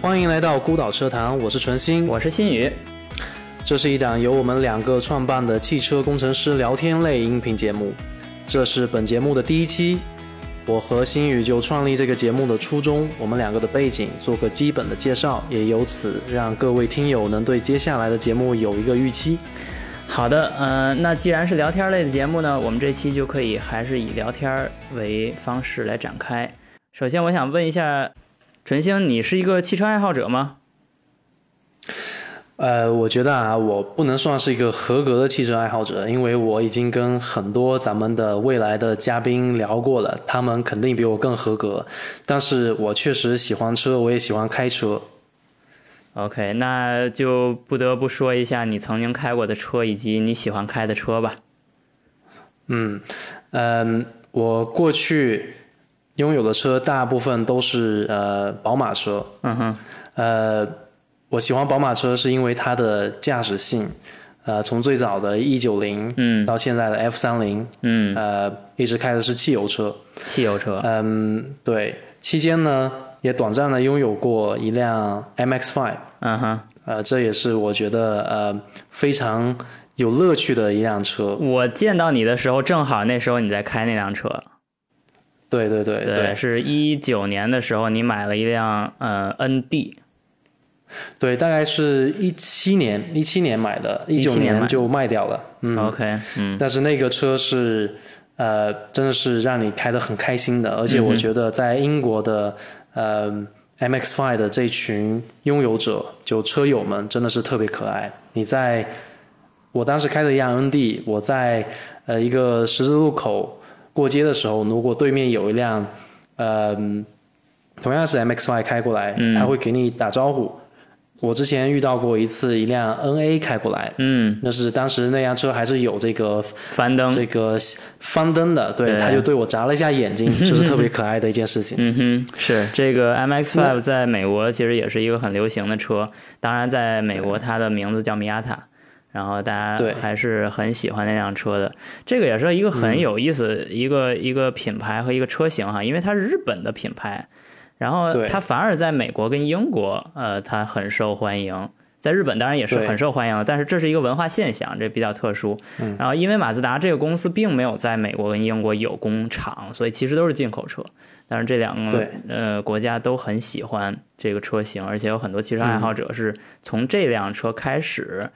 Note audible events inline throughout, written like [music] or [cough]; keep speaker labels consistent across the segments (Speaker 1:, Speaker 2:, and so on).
Speaker 1: 欢迎来到孤岛车谈，我是纯心，
Speaker 2: 我是新宇。
Speaker 1: 这是一档由我们两个创办的汽车工程师聊天类音频节目。这是本节目的第一期。我和新宇就创立这个节目的初衷，我们两个的背景做个基本的介绍，也由此让各位听友能对接下来的节目有一个预期。
Speaker 2: 好的，嗯，那既然是聊天类的节目呢，我们这期就可以还是以聊天为方式来展开。首先，我想问一下，纯星，你是一个汽车爱好者吗？
Speaker 1: 呃，我觉得啊，我不能算是一个合格的汽车爱好者，因为我已经跟很多咱们的未来的嘉宾聊过了，他们肯定比我更合格。但是我确实喜欢车，我也喜欢开车。
Speaker 2: OK，那就不得不说一下你曾经开过的车以及你喜欢开的车吧。
Speaker 1: 嗯，嗯，我过去拥有的车大部分都是呃宝马车。
Speaker 2: 嗯哼，
Speaker 1: 呃。我喜欢宝马车是因为它的驾驶性，呃，从最早的 E 九零，
Speaker 2: 嗯，
Speaker 1: 到现在的 F 三零，
Speaker 2: 嗯，
Speaker 1: 呃，一直开的是汽油车，
Speaker 2: 汽油车，
Speaker 1: 嗯，对，期间呢也短暂的拥有过一辆 MX Five，
Speaker 2: 嗯哼，
Speaker 1: 呃，这也是我觉得呃非常有乐趣的一辆车。
Speaker 2: 我见到你的时候，正好那时候你在开那辆车，
Speaker 1: 对对对
Speaker 2: 对，是一九年的时候，你买了一辆呃 ND。
Speaker 1: 对，大概是一七年，一七年买的，一九年就卖掉了。嗯
Speaker 2: ，OK，嗯，
Speaker 1: 但是那个车是，呃，真的是让你开得很开心的，而且我觉得在英国的呃 MX-5 的这群拥有者，就车友们真的是特别可爱。你在我当时开的一辆 ND，我在呃一个十字路口过街的时候，如果对面有一辆呃同样是 MXY 开过来，他会给你打招呼。我之前遇到过一次，一辆 N A 开过来，
Speaker 2: 嗯，
Speaker 1: 那是当时那辆车还是有这个
Speaker 2: 翻灯，
Speaker 1: 这个翻灯的，对，他就对我眨了一下眼睛，[laughs] 就是特别可爱的一件事情。
Speaker 2: 嗯哼，是。这个 M X Five 在美国其实也是一个很流行的车，当然在美国它的名字叫米亚塔，然后大家还是很喜欢那辆车的。这个也是一个很有意思一个一个品牌和一个车型哈，因为它是日本的品牌。然后它反而在美国跟英国，呃，它很受欢迎。在日本当然也是很受欢迎的，但是这是一个文化现象，这比较特殊。然后因为马自达这个公司并没有在美国跟英国有工厂，所以其实都是进口车。但是这两个呃国家都很喜欢这个车型，而且有很多汽车爱好者是从这辆车开始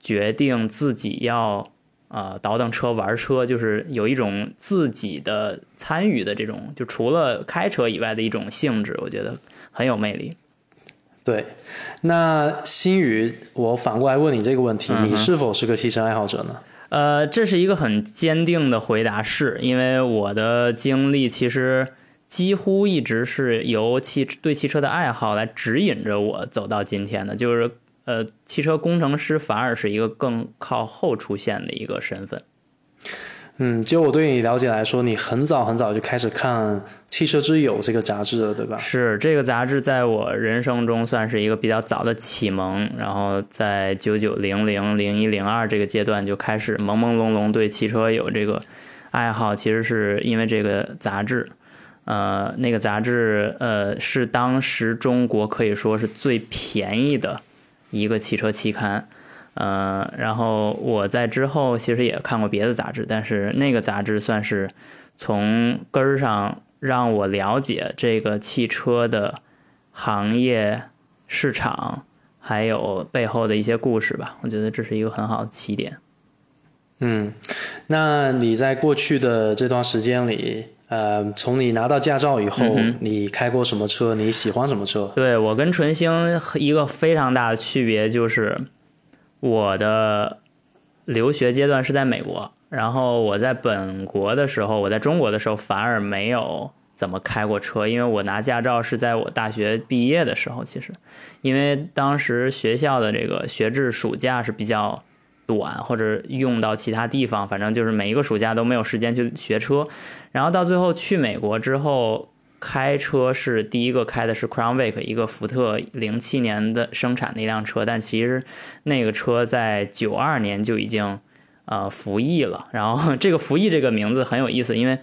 Speaker 2: 决定自己要。呃，倒腾车玩车，就是有一种自己的参与的这种，就除了开车以外的一种性质，我觉得很有魅力。
Speaker 1: 对，那新宇，我反过来问你这个问题，你是否是个汽车爱好者呢？
Speaker 2: 呃，这是一个很坚定的回答，是因为我的经历其实几乎一直是由汽对汽车的爱好来指引着我走到今天的，就是。呃，汽车工程师反而是一个更靠后出现的一个身份。
Speaker 1: 嗯，就我对你了解来说，你很早很早就开始看《汽车之友》这个杂志了，对吧？
Speaker 2: 是这个杂志在我人生中算是一个比较早的启蒙。然后在九九零零零一零二这个阶段就开始朦朦胧胧对汽车有这个爱好，其实是因为这个杂志。呃，那个杂志呃是当时中国可以说是最便宜的。一个汽车期刊，呃，然后我在之后其实也看过别的杂志，但是那个杂志算是从根儿上让我了解这个汽车的行业市场，还有背后的一些故事吧。我觉得这是一个很好的起点。
Speaker 1: 嗯，那你在过去的这段时间里？呃，从你拿到驾照以后，你开过什么车？你喜欢什么车？
Speaker 2: 对我跟纯星一个非常大的区别就是，我的留学阶段是在美国，然后我在本国的时候，我在中国的时候反而没有怎么开过车，因为我拿驾照是在我大学毕业的时候。其实，因为当时学校的这个学制暑假是比较。短或者用到其他地方，反正就是每一个暑假都没有时间去学车，然后到最后去美国之后开车是第一个开的是 Crown Vic 一个福特零七年的生产的一辆车，但其实那个车在九二年就已经呃服役了。然后 [laughs] 这个服役这个名字很有意思，因为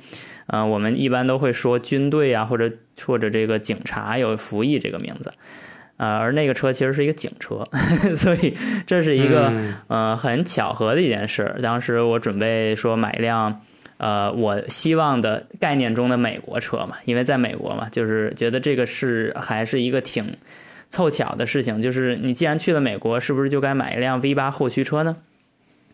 Speaker 2: 呃我们一般都会说军队啊或者或者这个警察有服役这个名字。啊，而那个车其实是一个警车，[laughs] 所以这是一个呃很巧合的一件事。当时我准备说买一辆呃我希望的概念中的美国车嘛，因为在美国嘛，就是觉得这个是还是一个挺凑巧的事情。就是你既然去了美国，是不是就该买一辆 V 八后驱车呢？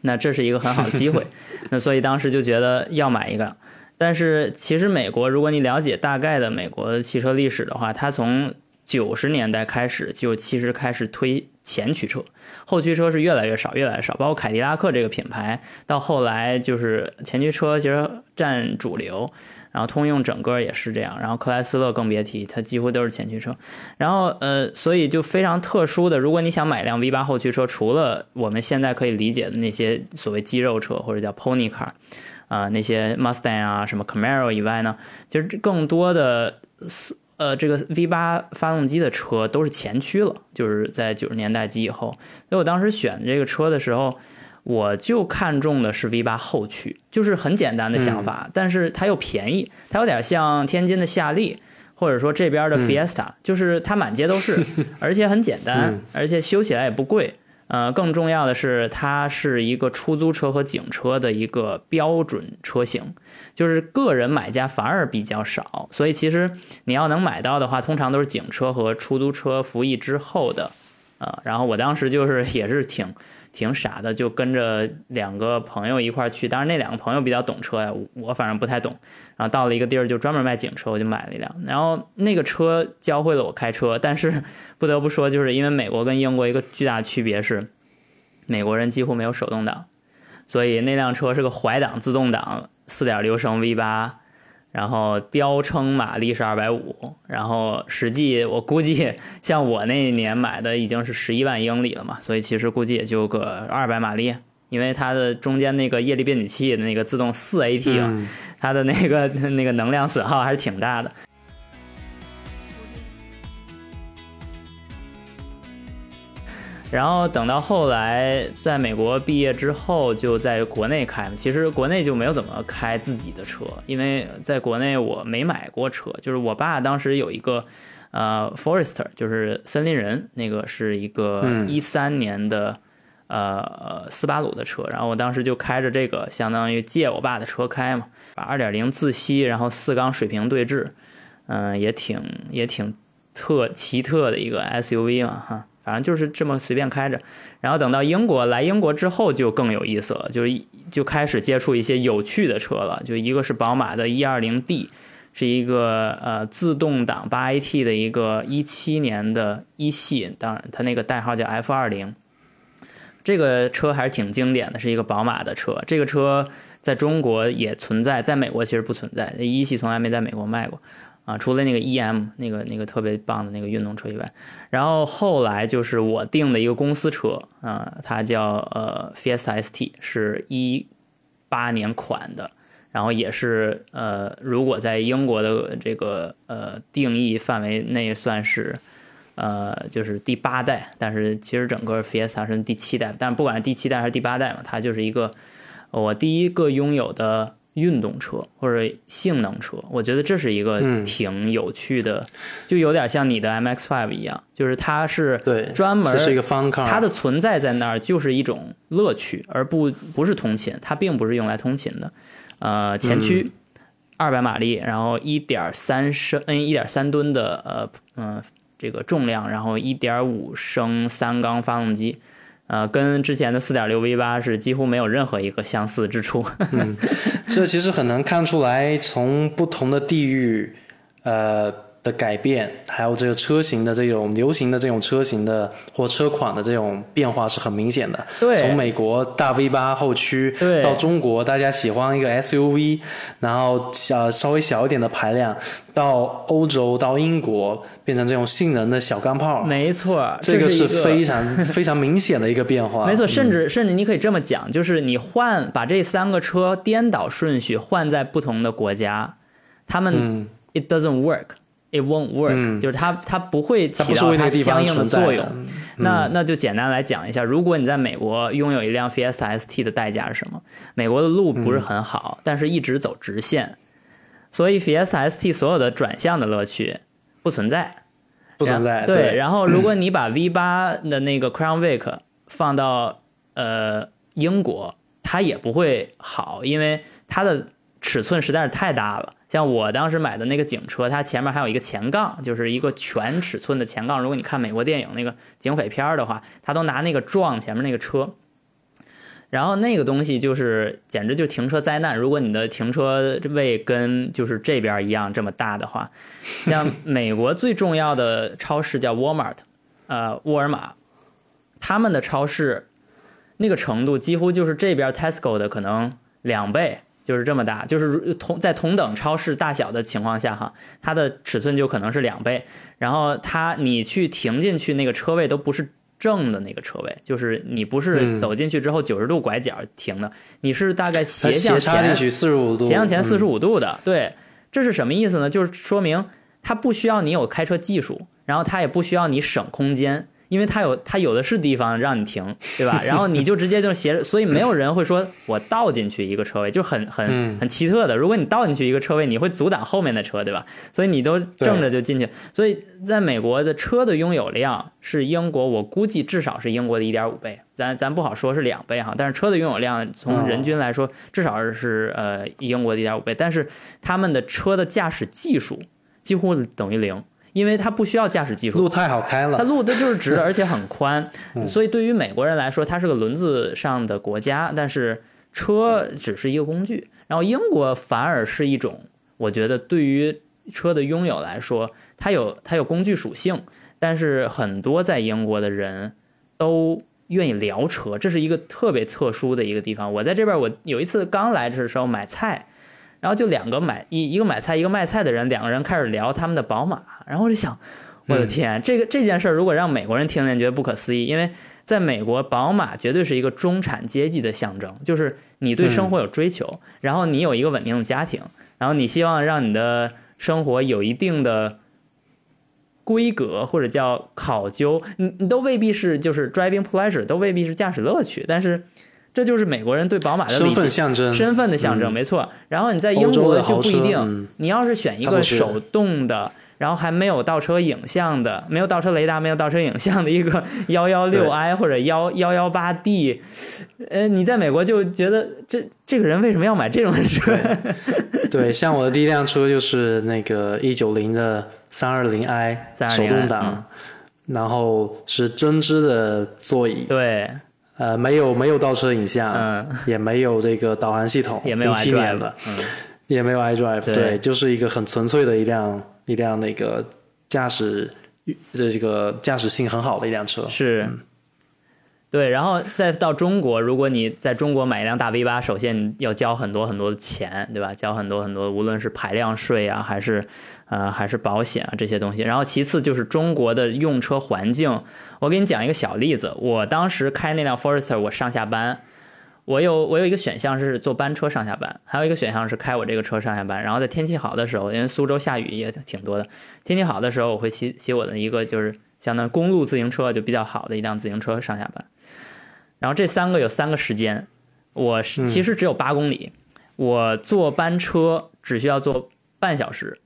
Speaker 2: 那这是一个很好的机会。[laughs] 那所以当时就觉得要买一个。但是其实美国，如果你了解大概的美国的汽车历史的话，它从九十年代开始就其实开始推前驱车，后驱车是越来越少，越来越少。包括凯迪拉克这个品牌，到后来就是前驱车其实占主流，然后通用整个也是这样，然后克莱斯勒更别提，它几乎都是前驱车。然后呃，所以就非常特殊的，如果你想买辆 V 八后驱车，除了我们现在可以理解的那些所谓肌肉车或者叫 pony car。啊，那些 Mustang 啊，什么 Camaro 以外呢，其实更多的四呃这个 V 八发动机的车都是前驱了，就是在九十年代及以后。所以我当时选这个车的时候，我就看中的是 V 八后驱，就是很简单的想法，但是它又便宜，它有点像天津的夏利，或者说这边的 Fiesta，就是它满街都是，[laughs] 而且很简单，而且修起来也不贵。呃，更重要的是，它是一个出租车和警车的一个标准车型，就是个人买家反而比较少，所以其实你要能买到的话，通常都是警车和出租车服役之后的，呃，然后我当时就是也是挺。挺傻的，就跟着两个朋友一块儿去。当然，那两个朋友比较懂车呀，我反正不太懂。然后到了一个地儿，就专门卖警车，我就买了一辆。然后那个车教会了我开车，但是 [laughs] 不得不说，就是因为美国跟英国一个巨大区别是，美国人几乎没有手动挡，所以那辆车是个怀档自动挡，四点六升 V 八。然后标称马力是二百五，然后实际我估计像我那年买的已经是十一万英里了嘛，所以其实估计也就个二百马力，因为它的中间那个液力变矩器的那个自动四 AT，它的那个那个能量损耗还是挺大的。然后等到后来，在美国毕业之后，就在国内开。其实国内就没有怎么开自己的车，因为在国内我没买过车。就是我爸当时有一个，呃，Forester，就是森林人，那个是一个一三年的，呃，斯巴鲁的车。然后我当时就开着这个，相当于借我爸的车开嘛，把二点零自吸，然后四缸水平对置，嗯，也挺也挺特奇特的一个 SUV 嘛，哈。反正就是这么随便开着，然后等到英国来英国之后就更有意思了，就是就开始接触一些有趣的车了。就一个是宝马的 120D，是一个呃自动挡 8AT 的一个一七年的一系，当然它那个代号叫 F20。这个车还是挺经典的，是一个宝马的车。这个车在中国也存在，在美国其实不存在，一系从来没在美国卖过。啊，除了那个 EM 那个那个特别棒的那个运动车以外，然后后来就是我订的一个公司车啊，它叫呃 Fiesta ST，是一八年款的，然后也是呃，如果在英国的这个呃定义范围内算是呃就是第八代，但是其实整个 Fiesta 是第七代，但不管是第七代还是第八代嘛，它就是一个我第一个拥有的。运动车或者性能车，我觉得这是一个挺有趣的，就有点像你的 MX Five 一样，就是它是
Speaker 1: 对
Speaker 2: 专门
Speaker 1: 是一个方卡，
Speaker 2: 它的存在在那儿就是一种乐趣，而不不是通勤，它并不是用来通勤的。呃，前驱，二百马力，然后一点三升，嗯，一点三吨的呃嗯这个重量，然后一点五升三缸发动机。呃，跟之前的四点六 V 八是几乎没有任何一个相似之处。[laughs]
Speaker 1: 这其实很难看出来，从不同的地域，呃。的改变，还有这个车型的这种流行的这种车型的或车款的这种变化是很明显的。
Speaker 2: 对，
Speaker 1: 从美国大 V 八后驱，
Speaker 2: 对，
Speaker 1: 到中国大家喜欢一个 SUV，然后小稍微小一点的排量，到欧洲到英国变成这种性能的小钢炮。
Speaker 2: 没错，
Speaker 1: 这个
Speaker 2: 是
Speaker 1: 非常非常明显的一个变化。
Speaker 2: 没错，甚至甚至你可以这么讲，就是你换把这三个车颠倒顺序换在不同的国家，他们 it doesn't work。It won't work，就是它它不会起到它相应的作用。那那就简单来讲一下，如果你在美国拥有一辆 Fiesta ST 的代价是什么？美国的路不是很好，但是一直走直线，所以 Fiesta ST 所有的转向的乐趣不存在。
Speaker 1: 不存在。
Speaker 2: 对，然后如果你把 V 八的那个 Crown Vic 放到呃英国，它也不会好，因为它的尺寸实在是太大了。像我当时买的那个警车，它前面还有一个前杠，就是一个全尺寸的前杠。如果你看美国电影那个警匪片的话，他都拿那个撞前面那个车。然后那个东西就是简直就停车灾难。如果你的停车位跟就是这边一样这么大的话，像 [laughs] 美国最重要的超市叫 Walmart，呃，沃尔玛，他们的超市那个程度几乎就是这边 Tesco 的可能两倍，就是这么大。就是同在同等超市大小的情况下哈，它的尺寸就可能是两倍。然后它你去停进去那个车位都不是。正的那个车位，就是你不是走进去之后九十度拐角停的，你是大概斜向前
Speaker 1: 四十五度，
Speaker 2: 斜向前四十五度的。对，这是什么意思呢？就是说明它不需要你有开车技术，然后它也不需要你省空间。因为它有它有的是地方让你停，[laughs] 对吧？然后你就直接就斜着，[laughs] 所以没有人会说我倒进去一个车位，就很很很奇特的。如果你倒进去一个车位，你会阻挡后面的车，对吧？所以你都正着就进去。所以在美国的车的拥有量是英国，我估计至少是英国的一点五倍，咱咱不好说是两倍哈。但是车的拥有量从人均来说，至少是呃英国的一点五倍。但是他们的车的驾驶技术几乎等于零。因为它不需要驾驶技术，
Speaker 1: 路太好开了，
Speaker 2: 它路它就是直的，[laughs] 而且很宽，所以对于美国人来说，它是个轮子上的国家，但是车只是一个工具。然后英国反而是一种，我觉得对于车的拥有来说，它有它有工具属性，但是很多在英国的人都愿意聊车，这是一个特别特殊的一个地方。我在这边，我有一次刚来的时候买菜。然后就两个买一一个买菜一个卖菜的人，两个人开始聊他们的宝马，然后我就想，我的天，这个这件事儿如果让美国人听见，觉得不可思议，因为在美国，宝马绝对是一个中产阶级的象征，就是你对生活有追求，然后你有一个稳定的家庭，然后你希望让你的生活有一定的规格或者叫考究，你你都未必是就是 driving pleasure，都未必是驾驶乐趣，但是。这就是美国人对宝马的
Speaker 1: 身份象征，
Speaker 2: 身份的象征，没错。然后你在英国就不一定，你要是选一个手动的，然后还没有倒车影像的，没有倒车雷达，没有倒车影像的一个 [laughs] 幺幺六 i 或者幺幺幺八 d，呃，你在美国就觉得这这个人为什么要买这种车？
Speaker 1: 对，像我的第一辆车就是那个一九零的三二零 i 手动挡，然后是针织的座椅，
Speaker 2: 对。
Speaker 1: 呃，没有没有倒车影像，嗯，也没有这个导航系统，
Speaker 2: 也没有 iDrive，
Speaker 1: 嗯，也没有 iDrive，对，就是一个很纯粹的一辆一辆那个驾驶的这个驾驶性很好的一辆车，
Speaker 2: 是，对，然后再到中国，如果你在中国买一辆大 V 八，首先你要交很多很多的钱，对吧？交很多很多，无论是排量税啊，还是。呃，还是保险啊这些东西，然后其次就是中国的用车环境。我给你讲一个小例子，我当时开那辆 Forester，我上下班，我有我有一个选项是坐班车上下班，还有一个选项是开我这个车上下班。然后在天气好的时候，因为苏州下雨也挺多的，天气好的时候我会骑骑我的一个就是相当于公路自行车，就比较好的一辆自行车上下班。然后这三个有三个时间，我是其实只有八公里，我坐班车只需要坐半小时。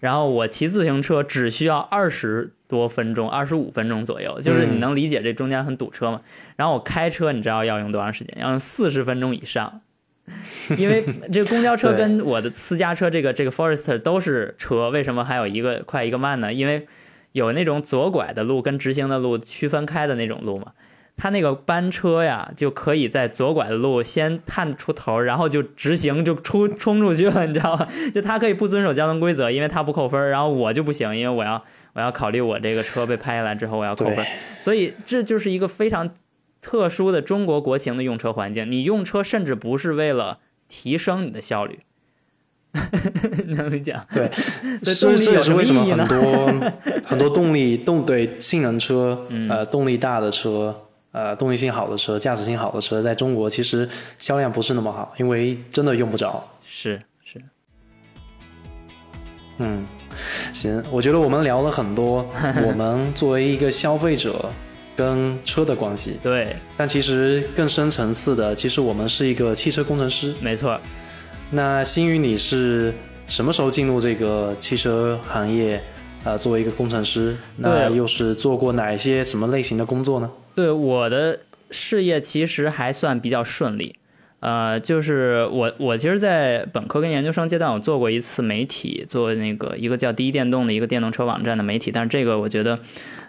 Speaker 2: 然后我骑自行车只需要二十多分钟，二十五分钟左右，就是你能理解这中间很堵车吗？然后我开车，你知道要用多长时间？要用四十分钟以上，[laughs] 因为这个公交车跟我的私家车这个这个 Forester 都是车，为什么还有一个快一个慢呢？因为有那种左拐的路跟直行的路区分开的那种路嘛。他那个班车呀，就可以在左拐的路先探出头，然后就直行就出冲出去了，你知道吗？[laughs] 就他可以不遵守交通规则，因为他不扣分，然后我就不行，因为我要我要考虑我这个车被拍下来之后我要扣分，所以这就是一个非常特殊的中国国情的用车环境。你用车甚至不是为了提升你的效率，[laughs] 能理解？
Speaker 1: 对，[laughs] 所以这也是为什么很多很多动力动对性能车呃动力大的车。呃，动力性好的车，驾驶性好的车，在中国其实销量不是那么好，因为真的用不着。
Speaker 2: 是是。
Speaker 1: 嗯，行，我觉得我们聊了很多，我们作为一个消费者跟车的关系。[laughs]
Speaker 2: 对。
Speaker 1: 但其实更深层次的，其实我们是一个汽车工程师。
Speaker 2: 没错。
Speaker 1: 那星宇，你是什么时候进入这个汽车行业？呃，作为一个工程师，那又是做过哪一些什么类型的工作呢？
Speaker 2: 对，我的事业其实还算比较顺利。呃，就是我，我其实，在本科跟研究生阶段，我做过一次媒体，做那个一个叫第一电动的一个电动车网站的媒体，但是这个我觉得，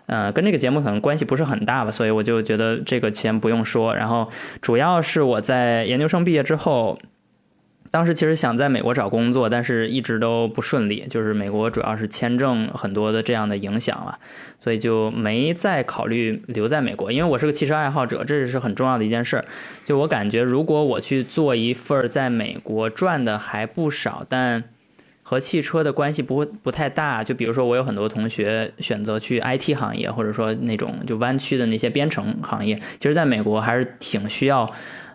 Speaker 2: 呃，跟这个节目可能关系不是很大吧，所以我就觉得这个先不用说。然后，主要是我在研究生毕业之后。当时其实想在美国找工作，但是一直都不顺利，就是美国主要是签证很多的这样的影响了，所以就没再考虑留在美国。因为我是个汽车爱好者，这是很重要的一件事儿。就我感觉，如果我去做一份在美国赚的还不少，但和汽车的关系不会不太大，就比如说我有很多同学选择去 IT 行业，或者说那种就湾区的那些编程行业，其实在美国还是挺需要。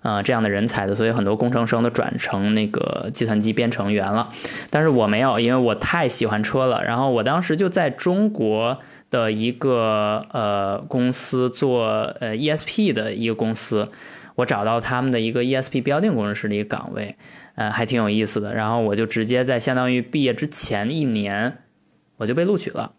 Speaker 2: 呃，这样的人才的，所以很多工程生都转成那个计算机编程员了。但是我没有，因为我太喜欢车了。然后我当时就在中国的一个呃公司做呃 ESP 的一个公司，我找到他们的一个 ESP 标定工程师的一个岗位，呃，还挺有意思的。然后我就直接在相当于毕业之前一年，我就被录取了。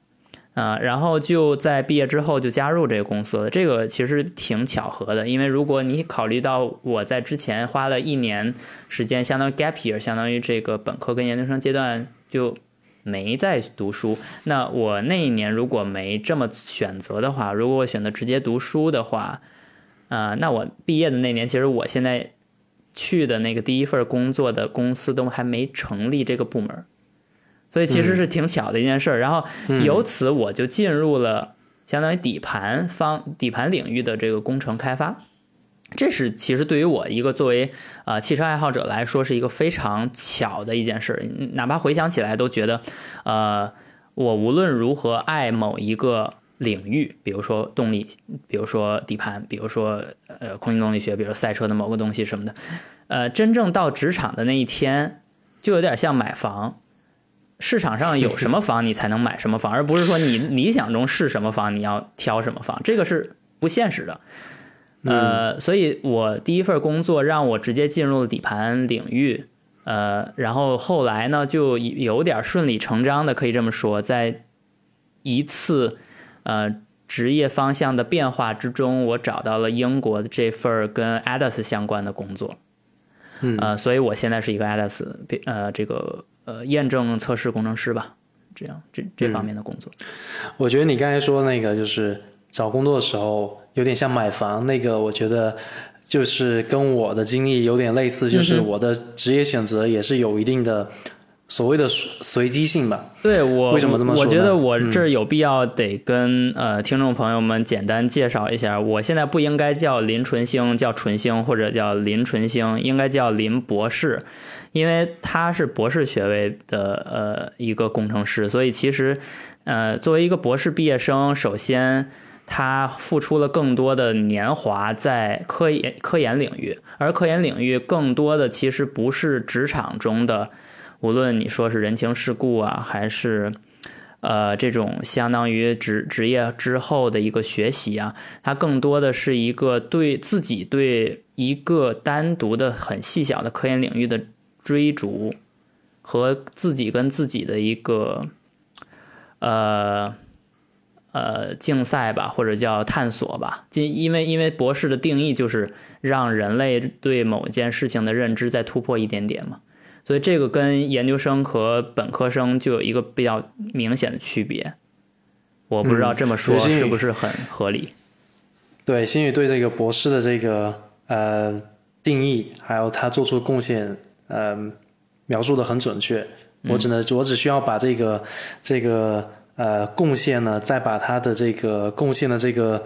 Speaker 2: 啊，然后就在毕业之后就加入这个公司了。这个其实挺巧合的，因为如果你考虑到我在之前花了一年时间，相当于 gap year，相当于这个本科跟研究生阶段就没在读书。那我那一年如果没这么选择的话，如果我选择直接读书的话，啊，那我毕业的那年，其实我现在去的那个第一份工作的公司都还没成立这个部门。所以其实是挺巧的一件事儿，然后由此我就进入了相当于底盘方底盘领域的这个工程开发，这是其实对于我一个作为啊汽车爱好者来说是一个非常巧的一件事儿，哪怕回想起来都觉得，呃，我无论如何爱某一个领域，比如说动力，比如说底盘，比如说呃空气动力学，比如赛车的某个东西什么的，呃，真正到职场的那一天，就有点像买房。市场上有什么房，你才能买什么房，而不是说你理想中是什么房，你要挑什么房，这个是不现实的。呃，所以我第一份工作让我直接进入了底盘领域，呃，然后后来呢，就有点顺理成章的，可以这么说，在一次呃职业方向的变化之中，我找到了英国的这份跟 ADAS 相关的工作。呃，所以我现在是一个 ADAS 呃这个。呃，验证测试工程师吧，这样这这方面的工作。
Speaker 1: 我觉得你刚才说那个就是找工作的时候有点像买房，那个我觉得就是跟我的经历有点类似，就是我的职业选择也是有一定的。所谓的随机性吧，
Speaker 2: 对我
Speaker 1: 为什么这么说？
Speaker 2: 我觉得我这有必要得跟呃听众朋友们简单介绍一下，我现在不应该叫林纯星，叫纯星或者叫林纯星，应该叫林博士，因为他是博士学位的呃一个工程师，所以其实呃作为一个博士毕业生，首先他付出了更多的年华在科研科研领域，而科研领域更多的其实不是职场中的。无论你说是人情世故啊，还是，呃，这种相当于职职业之后的一个学习啊，它更多的是一个对自己对一个单独的很细小的科研领域的追逐，和自己跟自己的一个，呃，呃，竞赛吧，或者叫探索吧。因因为因为博士的定义就是让人类对某件事情的认知再突破一点点嘛。所以这个跟研究生和本科生就有一个比较明显的区别，我不知道这么说是不是很合理。
Speaker 1: 对，新宇对这个博士的这个呃定义，还有他做出贡献，呃，描述的很准确。我只能，我只需要把这个这个呃贡献呢，再把他的这个贡献的这个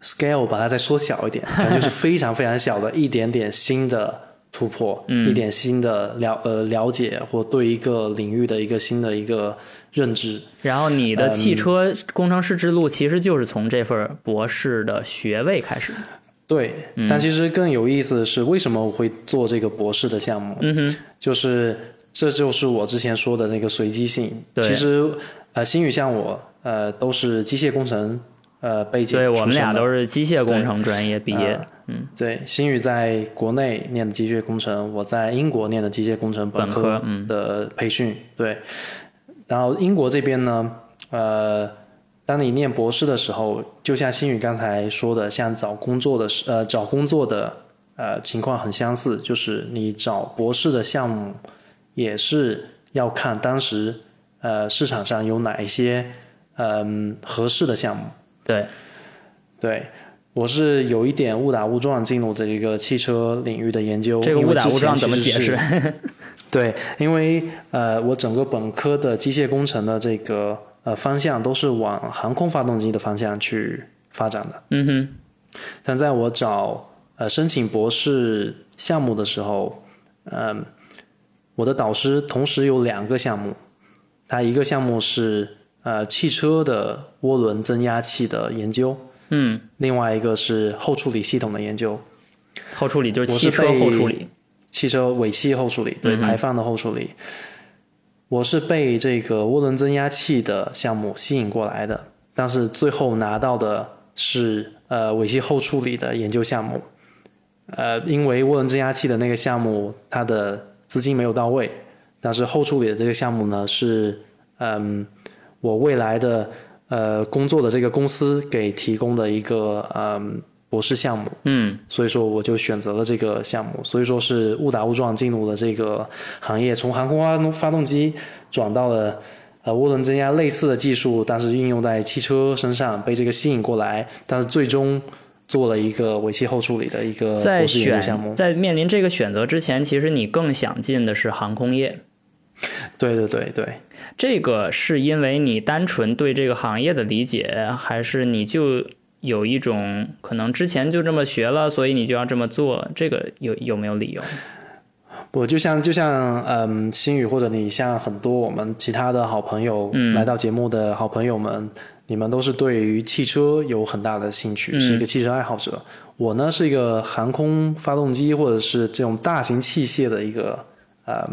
Speaker 1: scale 把它再缩小一点，就是非常非常小的一点点新的。突破一点新的了呃了解或对一个领域的一个新的一个认知，
Speaker 2: 然后你的汽车工程师之路其实就是从这份博士的学位开始。
Speaker 1: 对，但其实更有意思的是，为什么我会做这个博士的项目？
Speaker 2: 嗯哼，
Speaker 1: 就是这就是我之前说的那个随机性。其实呃，新宇像我呃都是机械工程。呃，背景
Speaker 2: 对我们俩都是机械工程专业毕业。嗯，
Speaker 1: 对，新宇在国内念的机械工程，我在英国念的机械工程
Speaker 2: 本
Speaker 1: 科的培训。对，然后英国这边呢，呃，当你念博士的时候，就像新宇刚才说的，像找工作的时呃找工作的呃情况很相似，就是你找博士的项目也是要看当时呃市场上有哪一些嗯合适的项目。
Speaker 2: 对，
Speaker 1: 对。我是有一点误打误撞进入这一个汽车领域的研究。
Speaker 2: 这个误打误撞怎么解释？[laughs]
Speaker 1: 对，因为呃，我整个本科的机械工程的这个呃方向都是往航空发动机的方向去发展的。
Speaker 2: 嗯哼。
Speaker 1: 但在我找呃申请博士项目的时候，嗯，我的导师同时有两个项目，他一个项目是呃汽车的涡轮增压器的研究。
Speaker 2: 嗯，
Speaker 1: 另外一个是后处理系统的研究，
Speaker 2: 后处理就是汽车后处理，
Speaker 1: 汽车尾气后处理，对排放的后处理。我是被这个涡轮增压器的项目吸引过来的，但是最后拿到的是呃尾气后处理的研究项目。呃，因为涡轮增压器的那个项目它的资金没有到位，但是后处理的这个项目呢是嗯我未来的。呃，工作的这个公司给提供的一个嗯博士项目，
Speaker 2: 嗯，
Speaker 1: 所以说我就选择了这个项目，所以说是误打误撞进入了这个行业，从航空发动发动机转到了呃涡轮增压类似的技术，但是运用在汽车身上，被这个吸引过来，但是最终做了一个尾气后处理的一个博士研究项目。
Speaker 2: 在面临这个选择之前，其实你更想进的是航空业。
Speaker 1: 对对对对，
Speaker 2: 这个是因为你单纯对这个行业的理解，还是你就有一种可能之前就这么学了，所以你就要这么做？这个有有没有理由？
Speaker 1: 我就像就像嗯，新宇或者你像很多我们其他的好朋友来到节目的好朋友们，你们都是对于汽车有很大的兴趣，是一个汽车爱好者。我呢是一个航空发动机或者是这种大型器械的一个呃。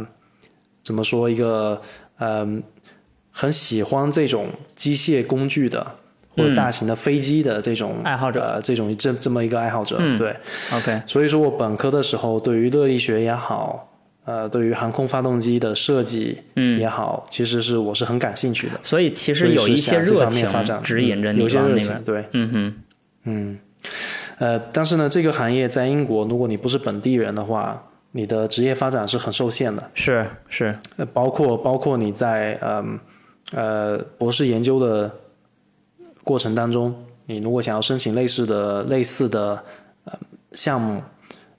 Speaker 1: 怎么说？一个嗯，很喜欢这种机械工具的，或者大型的飞机的这种
Speaker 2: 爱好者，
Speaker 1: 这种这这么一个爱好者，对
Speaker 2: ，OK。
Speaker 1: 所以说我本科的时候，对于热力学也好，呃，对于航空发动机的设计也好，其实是我是很感兴趣的。
Speaker 2: 所以其实有一些热情指引着你
Speaker 1: 往那个，对，
Speaker 2: 嗯哼，
Speaker 1: 嗯，呃，但是呢，这个行业在英国，如果你不是本地人的话。你的职业发展是很受限的，
Speaker 2: 是是，
Speaker 1: 呃，包括包括你在嗯呃博士研究的过程当中，你如果想要申请类似的类似的呃项目，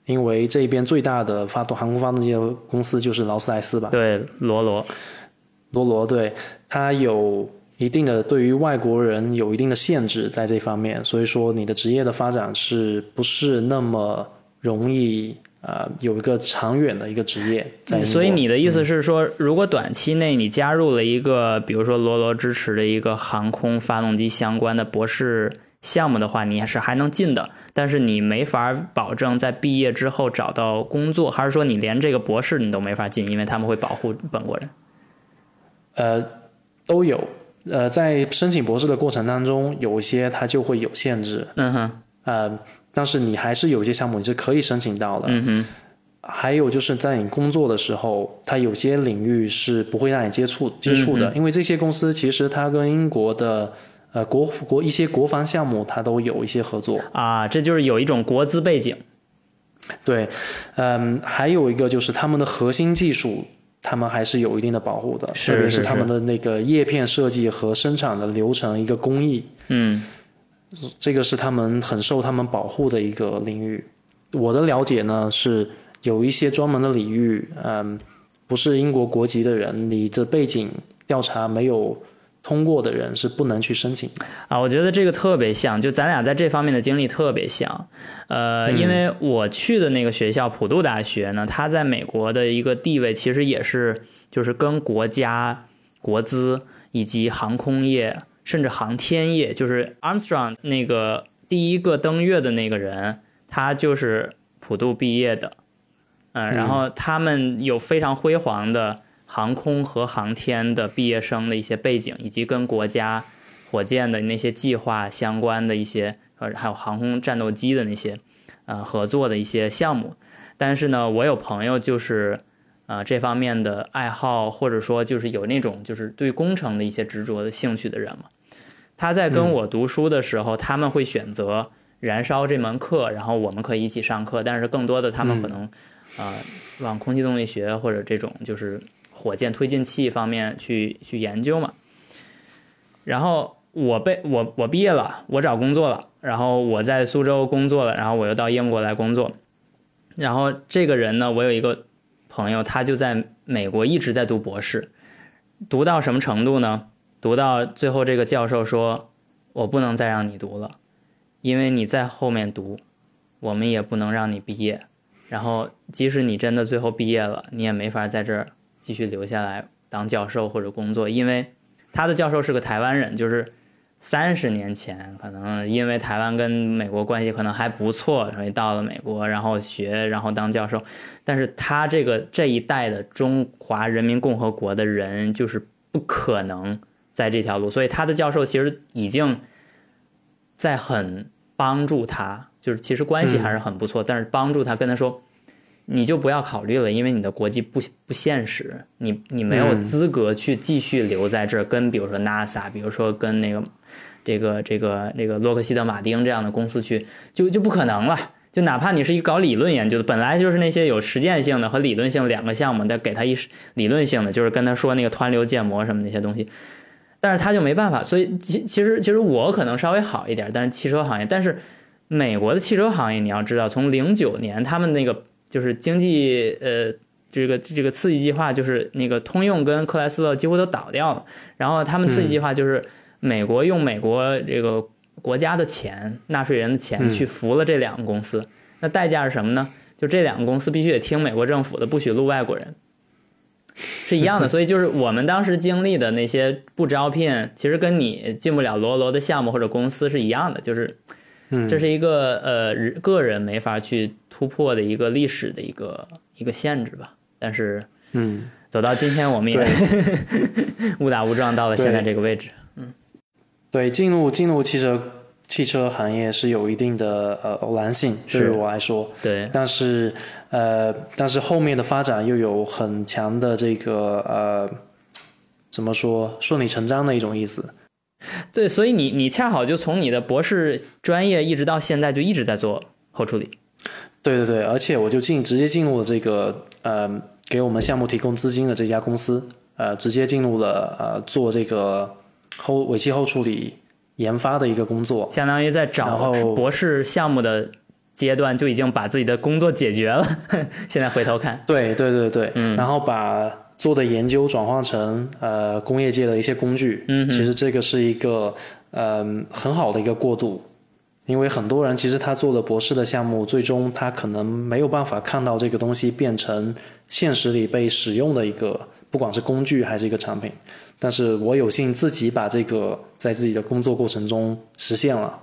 Speaker 1: 因为这边最大的发动航空发动机的公司就是劳斯莱斯吧？
Speaker 2: 对，罗罗，
Speaker 1: 罗罗，对，它有一定的对于外国人有一定的限制在这方面，所以说你的职业的发展是不是那么容易？呃，有一个长远的一个职业，
Speaker 2: 所以你的意思是说，如果短期内你加入了一个，比如说罗罗支持的一个航空发动机相关的博士项目的话，你还是还能进的，但是你没法保证在毕业之后找到工作，还是说你连这个博士你都没法进，因为他们会保护本国人？
Speaker 1: 呃，都有。呃，在申请博士的过程当中，有一些它就会有限制。
Speaker 2: 嗯哼。
Speaker 1: 呃。但是你还是有一些项目你是可以申请到的。还有就是在你工作的时候，它有些领域是不会让你接触接触的，因为这些公司其实它跟英国的呃国国一些国防项目它都有一些合作
Speaker 2: 啊，这就是有一种国资背景。
Speaker 1: 对，嗯，还有一个就是他们的核心技术，他们还是有一定的保护的，特别是他们的那个叶片设计和生产的流程一个工艺，
Speaker 2: 嗯。
Speaker 1: 这个是他们很受他们保护的一个领域。我的了解呢是有一些专门的领域，嗯，不是英国国籍的人，你的背景调查没有通过的人是不能去申请
Speaker 2: 啊。我觉得这个特别像，就咱俩在这方面的经历特别像。呃，因为我去的那个学校普渡大学呢，它在美国的一个地位其实也是就是跟国家、国资以及航空业。甚至航天业，就是 Armstrong 那个第一个登月的那个人，他就是普渡毕业的，嗯，然后他们有非常辉煌的航空和航天的毕业生的一些背景，以及跟国家火箭的那些计划相关的一些，呃，还有航空战斗机的那些，呃，合作的一些项目。但是呢，我有朋友就是啊这方面的爱好，或者说就是有那种就是对工程的一些执着的兴趣的人嘛。他在跟我读书的时候，他们会选择燃烧这门课，然后我们可以一起上课。但是更多的他们可能啊往空气动力学或者这种就是火箭推进器方面去去研究嘛。然后我被我我毕业了，我找工作了，然后我在苏州工作了，然后我又到英国来工作。然后这个人呢，我有一个朋友，他就在美国一直在读博士，读到什么程度呢？读到最后，这个教授说：“我不能再让你读了，因为你在后面读，我们也不能让你毕业。然后，即使你真的最后毕业了，你也没法在这儿继续留下来当教授或者工作，因为他的教授是个台湾人，就是三十年前可能因为台湾跟美国关系可能还不错，所以到了美国，然后学，然后当教授。但是他这个这一代的中华人民共和国的人，就是不可能。”在这条路，所以他的教授其实已经在很帮助他，就是其实关系还是很不错，但是帮助他跟他说，你就不要考虑了，因为你的国际不不现实，你你没有资格去继续留在这儿，跟比如说 NASA，比如说跟那个这个这个这个洛克希德马丁这样的公司去，就就不可能了。就哪怕你是一搞理论研究的，本来就是那些有实践性的和理论性两个项目，但给他一理论性的，就是跟他说那个湍流建模什么那些东西。但是他就没办法，所以其其实其实我可能稍微好一点，但是汽车行业，但是美国的汽车行业你要知道，从零九年他们那个就是经济呃这个这个刺激计划，就是那个通用跟克莱斯勒几乎都倒掉了，然后他们刺激计划就是美国用美国这个国家的钱，纳税人的钱去扶了这两个公司，那代价是什么呢？就这两个公司必须得听美国政府的，不许录外国人。[laughs] 是一样的，所以就是我们当时经历的那些不招聘，其实跟你进不了罗罗的项目或者公司是一样的，就是，这是一个呃个人没法去突破的一个历史的一个一个限制吧。但是，
Speaker 1: 嗯，
Speaker 2: 走到今天，我们也 [laughs] 误打误撞到了现在这个位置。嗯，
Speaker 1: 对，进入进入汽车。汽车行业是有一定的呃偶然性，对于我来说，
Speaker 2: 对，
Speaker 1: 但是呃，但是后面的发展又有很强的这个呃，怎么说顺理成章的一种意思。
Speaker 2: 对，所以你你恰好就从你的博士专业一直到现在就一直在做后处理。
Speaker 1: 对对对，而且我就进直接进入了这个呃给我们项目提供资金的这家公司，呃，直接进入了呃做这个后尾气后处理。研发的一个工作，
Speaker 2: 相当于在找博士项目的阶段就已经把自己的工作解决了。[laughs] 现在回头看，
Speaker 1: 对对对对，嗯，然后把做的研究转化成呃工业界的一些工具，
Speaker 2: 嗯，
Speaker 1: 其实这个是一个呃很好的一个过渡，因为很多人其实他做了博士的项目，最终他可能没有办法看到这个东西变成现实里被使用的一个，不管是工具还是一个产品。但是我有幸自己把这个在自己的工作过程中实现了，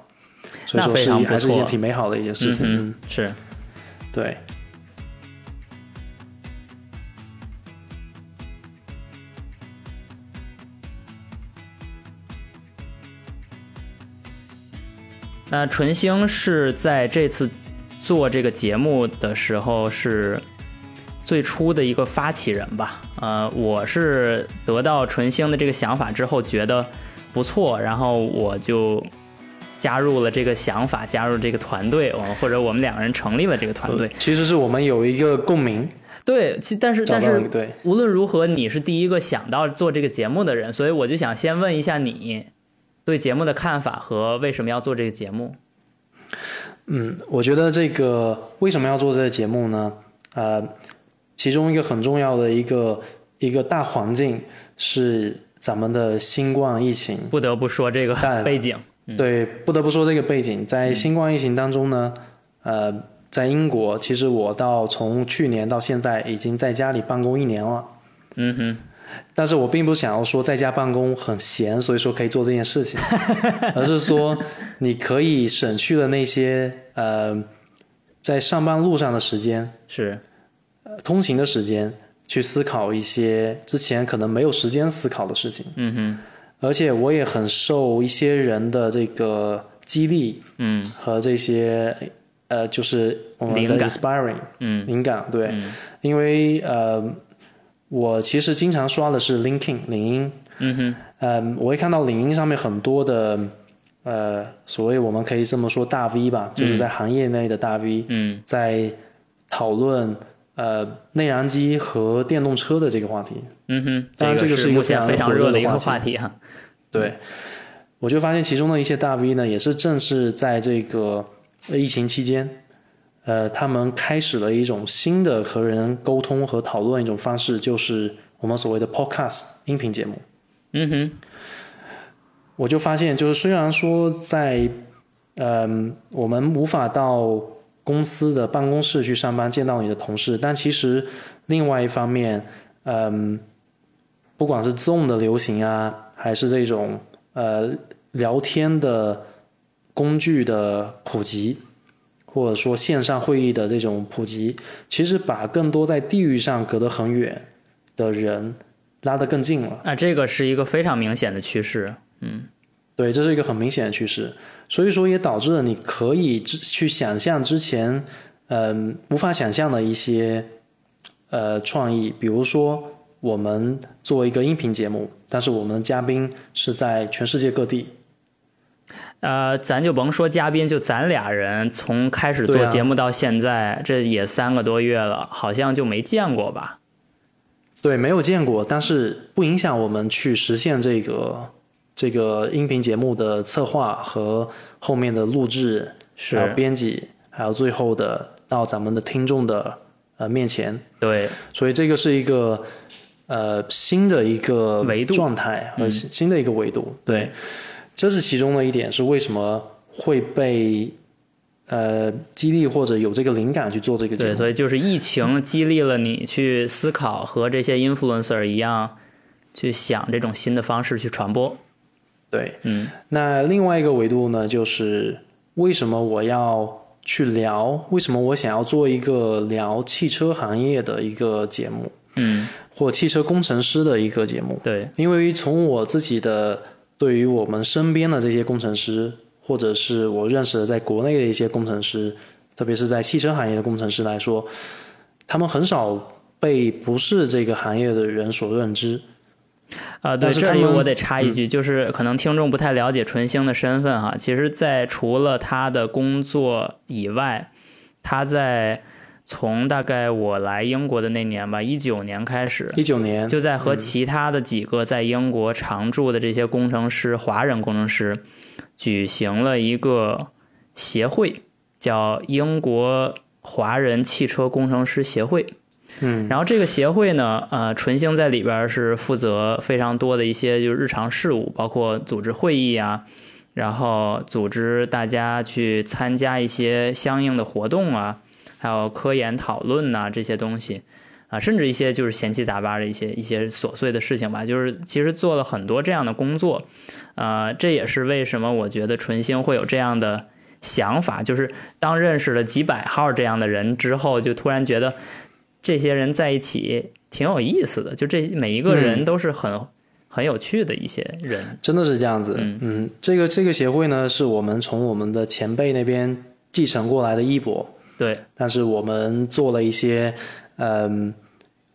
Speaker 1: 所以说是还是一件挺美好的一件事情。
Speaker 2: 嗯，是，
Speaker 1: 对。
Speaker 2: 那纯星是在这次做这个节目的时候是。最初的一个发起人吧，呃，我是得到纯星的这个想法之后觉得不错，然后我就加入了这个想法，加入这个团队，或者我们两个人成立了这个团队。
Speaker 1: 其实是我们有一个共鸣，
Speaker 2: 对，其但是但是无论如何，你是第一个想到做这个节目的人，所以我就想先问一下你对节目的看法和为什么要做这个节目。
Speaker 1: 嗯，我觉得这个为什么要做这个节目呢？呃。其中一个很重要的一个一个大环境是咱们的新冠疫情，
Speaker 2: 不得不说这个背景。
Speaker 1: 对，不得不说这个背景，在新冠疫情当中呢，呃，在英国，其实我到从去年到现在已经在家里办公一年了。
Speaker 2: 嗯哼，
Speaker 1: 但是我并不想要说在家办公很闲，所以说可以做这件事情，[laughs] 而是说你可以省去了那些呃，在上班路上的时间
Speaker 2: 是。
Speaker 1: 通勤的时间去思考一些之前可能没有时间思考的事情。
Speaker 2: 嗯哼，
Speaker 1: 而且我也很受一些人的这个激励，
Speaker 2: 嗯，
Speaker 1: 和这些呃，就是我们的 inspiring，
Speaker 2: 嗯，
Speaker 1: 灵感对，因为呃，我其实经常刷的是 LinkedIn 领英，
Speaker 2: 嗯哼，
Speaker 1: 嗯，我会看到领英上面很多的，呃，所谓我们可以这么说大 V 吧，就是在行业内的大
Speaker 2: V，嗯，
Speaker 1: 在讨论呃内燃机和电动车的这个话题，
Speaker 2: 嗯哼，
Speaker 1: 当然这个
Speaker 2: 是
Speaker 1: 一个非常
Speaker 2: 非常
Speaker 1: 热
Speaker 2: 的一个
Speaker 1: 话
Speaker 2: 题哈，
Speaker 1: 对，我就发现其中的一些大 V 呢，也是正是在这个疫情期间。呃，他们开始了一种新的和人沟通和讨论一种方式，就是我们所谓的 podcast 音频节目。
Speaker 2: 嗯哼，
Speaker 1: 我就发现，就是虽然说在，嗯，我们无法到公司的办公室去上班见到你的同事，但其实另外一方面，嗯，不管是 Zoom 的流行啊，还是这种呃聊天的工具的普及。或者说线上会议的这种普及，其实把更多在地域上隔得很远的人拉得更近了。
Speaker 2: 啊，这个是一个非常明显的趋势。嗯，
Speaker 1: 对，这是一个很明显的趋势。所以说也导致了你可以去想象之前，嗯，无法想象的一些呃创意，比如说我们做一个音频节目，但是我们的嘉宾是在全世界各地。
Speaker 2: 呃，咱就甭说嘉宾，就咱俩人从开始做节目到现在，这也三个多月了，好像就没见过吧？
Speaker 1: 对，没有见过，但是不影响我们去实现这个这个音频节目的策划和后面的录制，
Speaker 2: 是
Speaker 1: 还有编辑，还有最后的到咱们的听众的呃面前。
Speaker 2: 对，
Speaker 1: 所以这个是一个呃新的一个
Speaker 2: 维度
Speaker 1: 状态和新的一个维度，对。这是其中的一点，是为什么会被呃激励或者有这个灵感去做这个节
Speaker 2: 目？对，所以就是疫情激励了你去思考，和这些 influencer 一样去想这种新的方式去传播。
Speaker 1: 对，
Speaker 2: 嗯。
Speaker 1: 那另外一个维度呢，就是为什么我要去聊？为什么我想要做一个聊汽车行业的一个节目？
Speaker 2: 嗯，
Speaker 1: 或汽车工程师的一个节目？
Speaker 2: 对，
Speaker 1: 因为从我自己的。对于我们身边的这些工程师，或者是我认识的在国内的一些工程师，特别是在汽车行业的工程师来说，他们很少被不是这个行业的人所认知。
Speaker 2: 啊，对，这里我得插一句，就是可能听众不太了解纯星的身份哈。其实，在除了他的工作以外，他在。从大概我来英国的那年吧，一九年开始，
Speaker 1: 一九年
Speaker 2: 就在和其他的几个在英国常驻的这些工程师，华人工程师，举行了一个协会，叫英国华人汽车工程师协会。
Speaker 1: 嗯，
Speaker 2: 然后这个协会呢，呃，纯星在里边是负责非常多的一些就是日常事务，包括组织会议啊，然后组织大家去参加一些相应的活动啊。还有科研讨论呐，这些东西，啊，甚至一些就是闲七杂八的一些一些琐碎的事情吧，就是其实做了很多这样的工作，啊，这也是为什么我觉得纯星会有这样的想法，就是当认识了几百号这样的人之后，就突然觉得这些人在一起挺有意思的，就这每一个人都是很很有趣的一些人，
Speaker 1: 真的是这样子，嗯，这个这个协会呢，是我们从我们的前辈那边继承过来的衣钵。
Speaker 2: 对，
Speaker 1: 但是我们做了一些，嗯，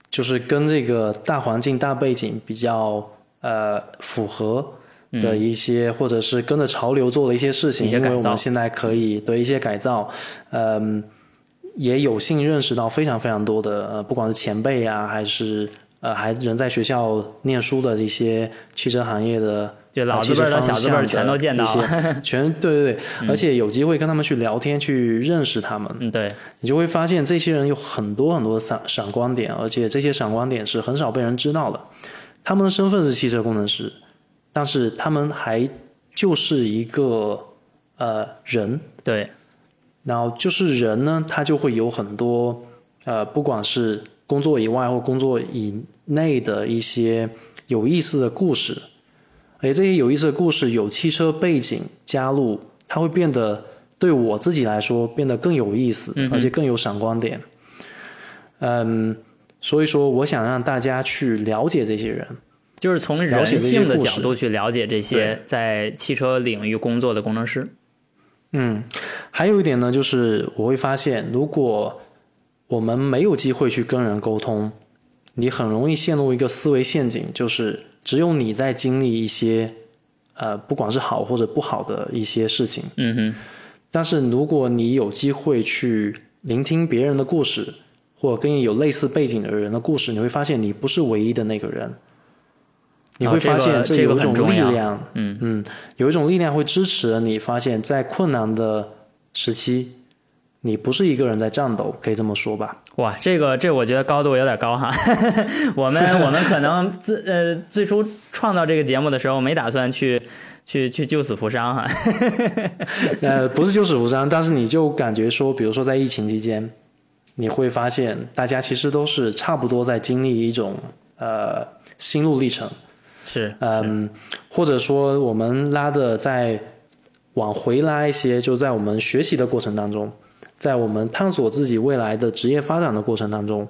Speaker 1: 就是跟这个大环境、大背景比较呃符合的一些，或者是跟着潮流做的一些事情，因为我们现在可以对一些改造，嗯，也有幸认识到非常非常多的，呃，不管是前辈啊，还是呃还人在学校念书的一些汽车行业的。
Speaker 2: 就老字辈的小字辈全都见到了，[laughs]
Speaker 1: 全对对对，而且有机会跟他们去聊天，去认识他们。
Speaker 2: 嗯，对，
Speaker 1: 你就会发现这些人有很多很多闪闪光点，而且这些闪光点是很少被人知道的。他们的身份是汽车工程师，但是他们还就是一个呃人。
Speaker 2: 对，
Speaker 1: 然后就是人呢，他就会有很多呃，不管是工作以外或工作以内的一些有意思的故事。而，这些有意思的故事有汽车背景加入，它会变得对我自己来说变得更有意思，而且更有闪光点。嗯，所以说我想让大家去了解这些人，
Speaker 2: 就是从人性的角度去了解这些在汽车领域工作的工程师。
Speaker 1: 嗯，还有一点呢，就是我会发现，如果我们没有机会去跟人沟通，你很容易陷入一个思维陷阱，就是只有你在经历一些，呃，不管是好或者不好的一些事情。
Speaker 2: 嗯哼。
Speaker 1: 但是如果你有机会去聆听别人的故事，或者跟你有类似背景的人的故事，你会发现你不是唯一的那个人。你会发现
Speaker 2: 这
Speaker 1: 有一种力量，
Speaker 2: 嗯
Speaker 1: 嗯，有一种力量会支持你，发现，在困难的时期，你不是一个人在战斗，可以这么说吧？
Speaker 2: 哇，这个这我觉得高度有点高哈。[laughs] 我们我们可能自呃最初创造这个节目的时候，没打算去去去救死扶伤哈。[laughs]
Speaker 1: 呃，不是救死扶伤，但是你就感觉说，比如说在疫情期间，你会发现大家其实都是差不多在经历一种呃心路历程。
Speaker 2: 是，
Speaker 1: 嗯，或者说我们拉的再往回拉一些，就在我们学习的过程当中，在我们探索自己未来的职业发展的过程当中，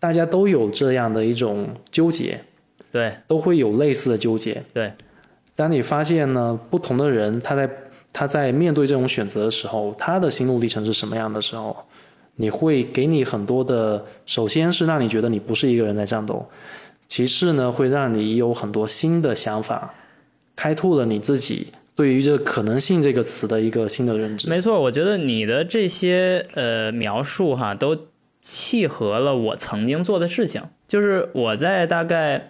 Speaker 1: 大家都有这样的一种纠结，
Speaker 2: 对，
Speaker 1: 都会有类似的纠结，
Speaker 2: 对。
Speaker 1: 当你发现呢，不同的人他在他在面对这种选择的时候，他的心路历程是什么样的时候，你会给你很多的，首先是让你觉得你不是一个人在战斗。其次呢，会让你有很多新的想法，开拓了你自己对于这“可能性”这个词的一个新的认知。
Speaker 2: 没错，我觉得你的这些呃描述哈，都契合了我曾经做的事情。就是我在大概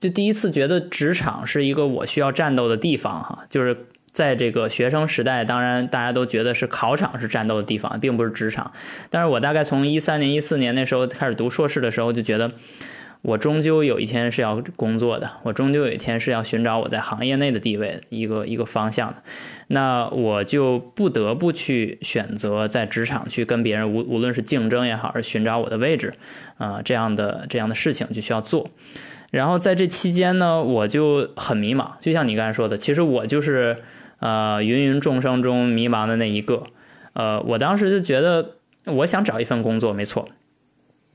Speaker 2: 就第一次觉得职场是一个我需要战斗的地方哈，就是在这个学生时代，当然大家都觉得是考场是战斗的地方，并不是职场。但是我大概从一三年、一四年那时候开始读硕士的时候，就觉得。我终究有一天是要工作的，我终究有一天是要寻找我在行业内的地位一个一个方向的，那我就不得不去选择在职场去跟别人无无论是竞争也好，而寻找我的位置，啊，这样的这样的事情就需要做。然后在这期间呢，我就很迷茫，就像你刚才说的，其实我就是呃芸芸众生中迷茫的那一个，呃，我当时就觉得我想找一份工作，没错。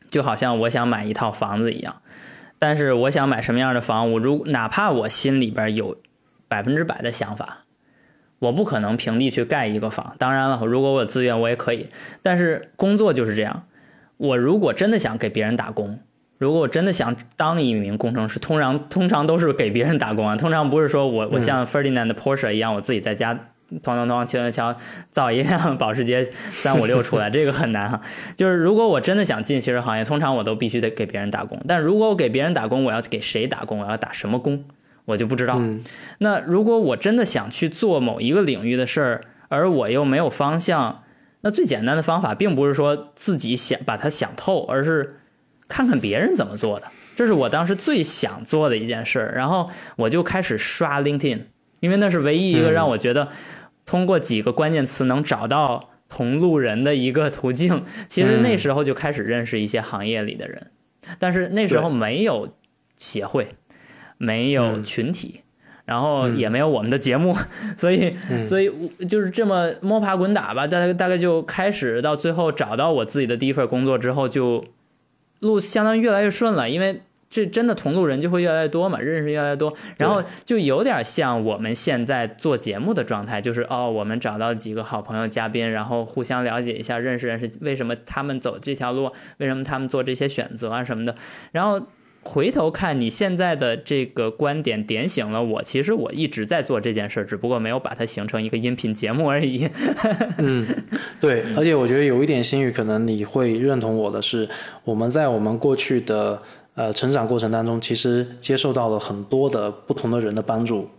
Speaker 2: 就好像我想买一套房子一样，但是我想买什么样的房，我如哪怕我心里边有百分之百的想法，我不可能平地去盖一个房。当然了，如果我有资源，我也可以。但是工作就是这样，我如果真的想给别人打工，如果我真的想当一名工程师，通常通常都是给别人打工啊，通常不是说我我像 Ferdinand Porsche 一样，我自己在家。咚咚咚，敲敲敲，造一辆保时捷三五六出来，[laughs] 这个很难哈。就是如果我真的想进汽车行业，通常我都必须得给别人打工。但如果我给别人打工，我要给谁打工？我要打什么工？我就不知道。那如果我真的想去做某一个领域的事儿，而我又没有方向，那最简单的方法并不是说自己想把它想透，而是看看别人怎么做的。这是我当时最想做的一件事儿。然后我就开始刷 LinkedIn，因为那是唯一一个让我觉得。通过几个关键词能找到同路人的一个途径，[laughs] 其实那时候就开始认识一些行业里的人，但是那时候没有协会，没有群体，然后也没有我们的节目，[laughs] 所以所以就是这么摸爬滚打吧，大概大概就开始到最后找到我自己的第一份工作之后，就路相当于越来越顺了，因为。这真的同路人就会越来越多嘛，认识越来越多，然后就有点像我们现在做节目的状态，就是哦，我们找到几个好朋友嘉宾，然后互相了解一下，认识认识为什么他们走这条路，为什么他们做这些选择啊什么的，然后回头看你现在的这个观点，点醒了我，其实我一直在做这件事，只不过没有把它形成一个音频节目而已。[laughs]
Speaker 1: 嗯，对，而且我觉得有一点心语，可能你会认同我的是，我们在我们过去的。呃，成长过程当中，其实接受到了很多的不同的人的帮助。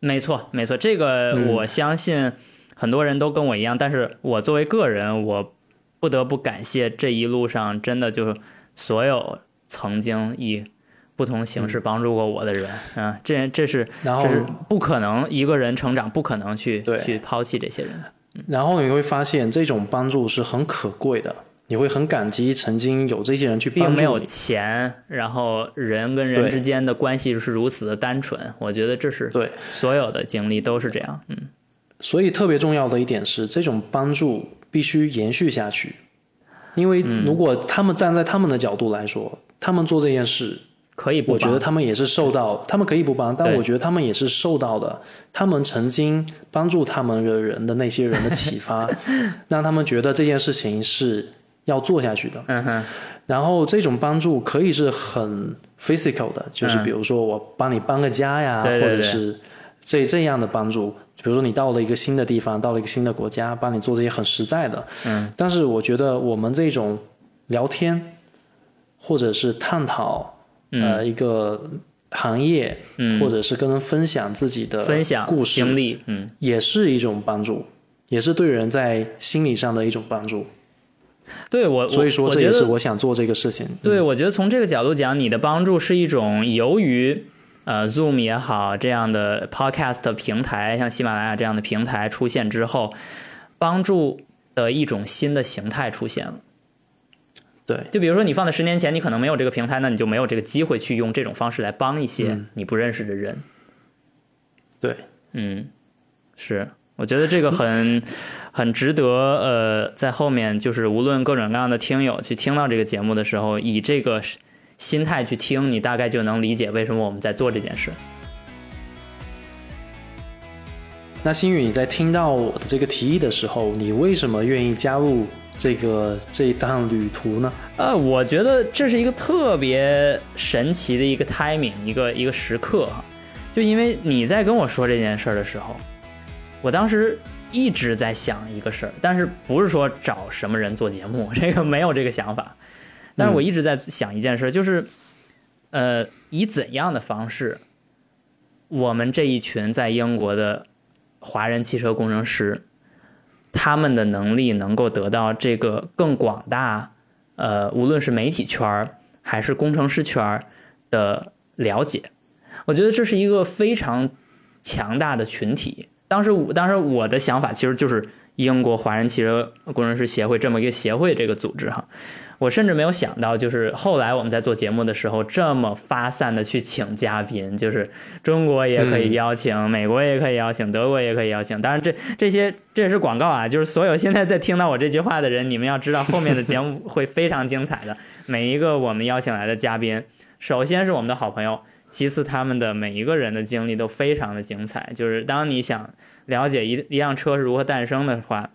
Speaker 2: 没错，没错，这个我相信很多人都跟我一样。但是我作为个人，我不得不感谢这一路上真的就是所有曾经以不同形式帮助过我的人啊，这这是这是不可能一个人成长，不可能去去抛弃这些人。
Speaker 1: 然后你会发现，这种帮助是很可贵的。你会很感激曾经有这些人去帮助
Speaker 2: 并没有钱，然后人跟人之间的关系是如此的单纯。我觉得这是
Speaker 1: 对
Speaker 2: 所有的经历都是这样。嗯，
Speaker 1: 所以特别重要的一点是，这种帮助必须延续下去。因为如果他们站在他们的角度来说，他们做这件事
Speaker 2: 可以，
Speaker 1: 我觉得他们也是受到，他们可以不帮，但我觉得他们也是受到的。他们曾经帮助他们的人的那些人的启发，[laughs] 让他们觉得这件事情是。要做下去的。
Speaker 2: 嗯哼。
Speaker 1: 然后这种帮助可以是很 physical 的，就是比如说我帮你搬个家呀，或者是这这样的帮助。比如说你到了一个新的地方，到了一个新的国家，帮你做这些很实在的。
Speaker 2: 嗯。
Speaker 1: 但是我觉得我们这种聊天，或者是探讨，呃，一个行业，或者是跟人分享自己的
Speaker 2: 分享
Speaker 1: 故事
Speaker 2: 经历，嗯，
Speaker 1: 也是一种帮助，也是对人在心理上的一种帮助。
Speaker 2: 对我，
Speaker 1: 所以说这也是我想做这个事情。
Speaker 2: 对，我觉得从这个角度讲，你的帮助是一种由于呃 Zoom 也好这样的 Podcast 平台，像喜马拉雅这样的平台出现之后，帮助的一种新的形态出现了。
Speaker 1: 对，
Speaker 2: 就比如说你放在十年前，你可能没有这个平台，那你就没有这个机会去用这种方式来帮一些你不认识的人。
Speaker 1: 对，
Speaker 2: 嗯，是，我觉得这个很。很值得，呃，在后面就是无论各种各样的听友去听到这个节目的时候，以这个心态去听，你大概就能理解为什么我们在做这件事。
Speaker 1: 那新宇，你在听到我的这个提议的时候，你为什么愿意加入这个这一趟旅途呢？
Speaker 2: 呃，我觉得这是一个特别神奇的一个 timing，一个一个时刻哈。就因为你在跟我说这件事的时候，我当时。一直在想一个事儿，但是不是说找什么人做节目，[laughs] 这个没有这个想法。但是我一直在想一件事，就是，呃，以怎样的方式，我们这一群在英国的华人汽车工程师，他们的能力能够得到这个更广大，呃，无论是媒体圈儿还是工程师圈儿的了解。我觉得这是一个非常强大的群体。当时我当时我的想法其实就是英国华人汽车工程师协会这么一个协会这个组织哈，我甚至没有想到，就是后来我们在做节目的时候这么发散的去请嘉宾，就是中国也可以邀请，美国也可以邀请，德国也可以邀请。当然这这些这也是广告啊，就是所有现在在听到我这句话的人，你们要知道后面的节目会非常精彩的。每一个我们邀请来的嘉宾，首先是我们的好朋友。其次，他们的每一个人的经历都非常的精彩。就是当你想了解一一辆车是如何诞生的话，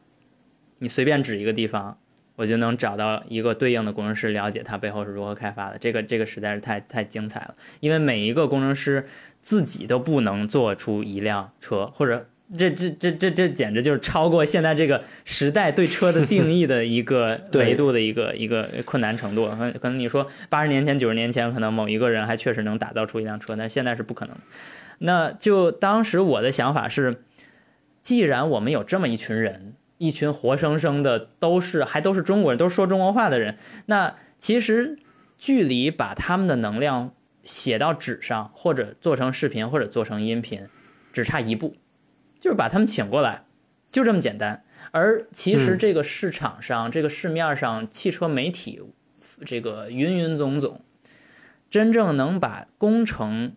Speaker 2: 你随便指一个地方，我就能找到一个对应的工程师，了解它背后是如何开发的。这个这个实在是太太精彩了，因为每一个工程师自己都不能做出一辆车，或者。这这这这这简直就是超过现在这个时代对车的定义的一个 [laughs] 维度的一个一个困难程度。可可能你说八十年前、九十年前，可能某一个人还确实能打造出一辆车，但现在是不可能。那就当时我的想法是，既然我们有这么一群人，一群活生生的都是还都是中国人，都是说中国话的人，那其实距离把他们的能量写到纸上，或者做成视频，或者做成音频，只差一步。就是把他们请过来，就这么简单。而其实这个市场上，这个市面上汽车媒体，这个云云总总，真正能把工程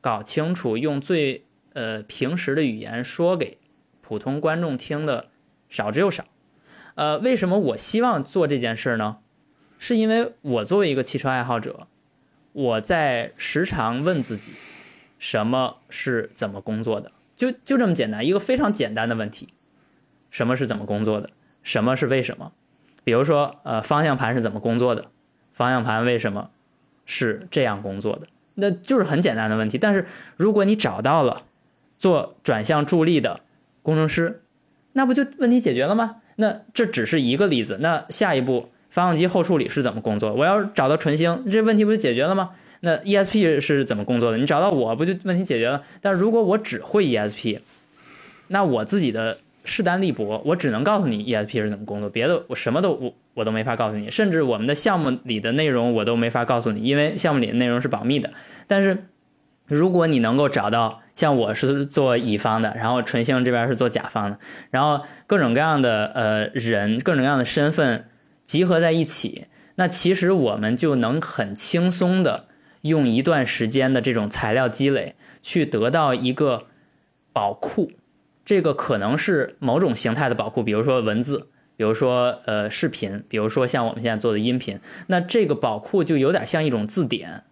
Speaker 2: 搞清楚，用最呃平时的语言说给普通观众听的少之又少。呃，为什么我希望做这件事呢？是因为我作为一个汽车爱好者，我在时常问自己，什么是怎么工作的。就就这么简单，一个非常简单的问题，什么是怎么工作的？什么是为什么？比如说，呃，方向盘是怎么工作的？方向盘为什么是这样工作的？那就是很简单的问题。但是如果你找到了做转向助力的工程师，那不就问题解决了吗？那这只是一个例子。那下一步，发动机后处理是怎么工作？我要找到纯星，这问题不就解决了吗？那 ESP 是怎么工作的？你找到我不就问题解决了？但如果我只会 ESP，那我自己的势单力薄，我只能告诉你 ESP 是怎么工作，别的我什么都我我都没法告诉你，甚至我们的项目里的内容我都没法告诉你，因为项目里的内容是保密的。但是如果你能够找到像我是做乙方的，然后纯星这边是做甲方的，然后各种各样的呃人，各种各样的身份集合在一起，那其实我们就能很轻松的。用一段时间的这种材料积累，去得到一个宝库，这个可能是某种形态的宝库，比如说文字，比如说呃视频，比如说像我们现在做的音频，那这个宝库就有点像一种字典。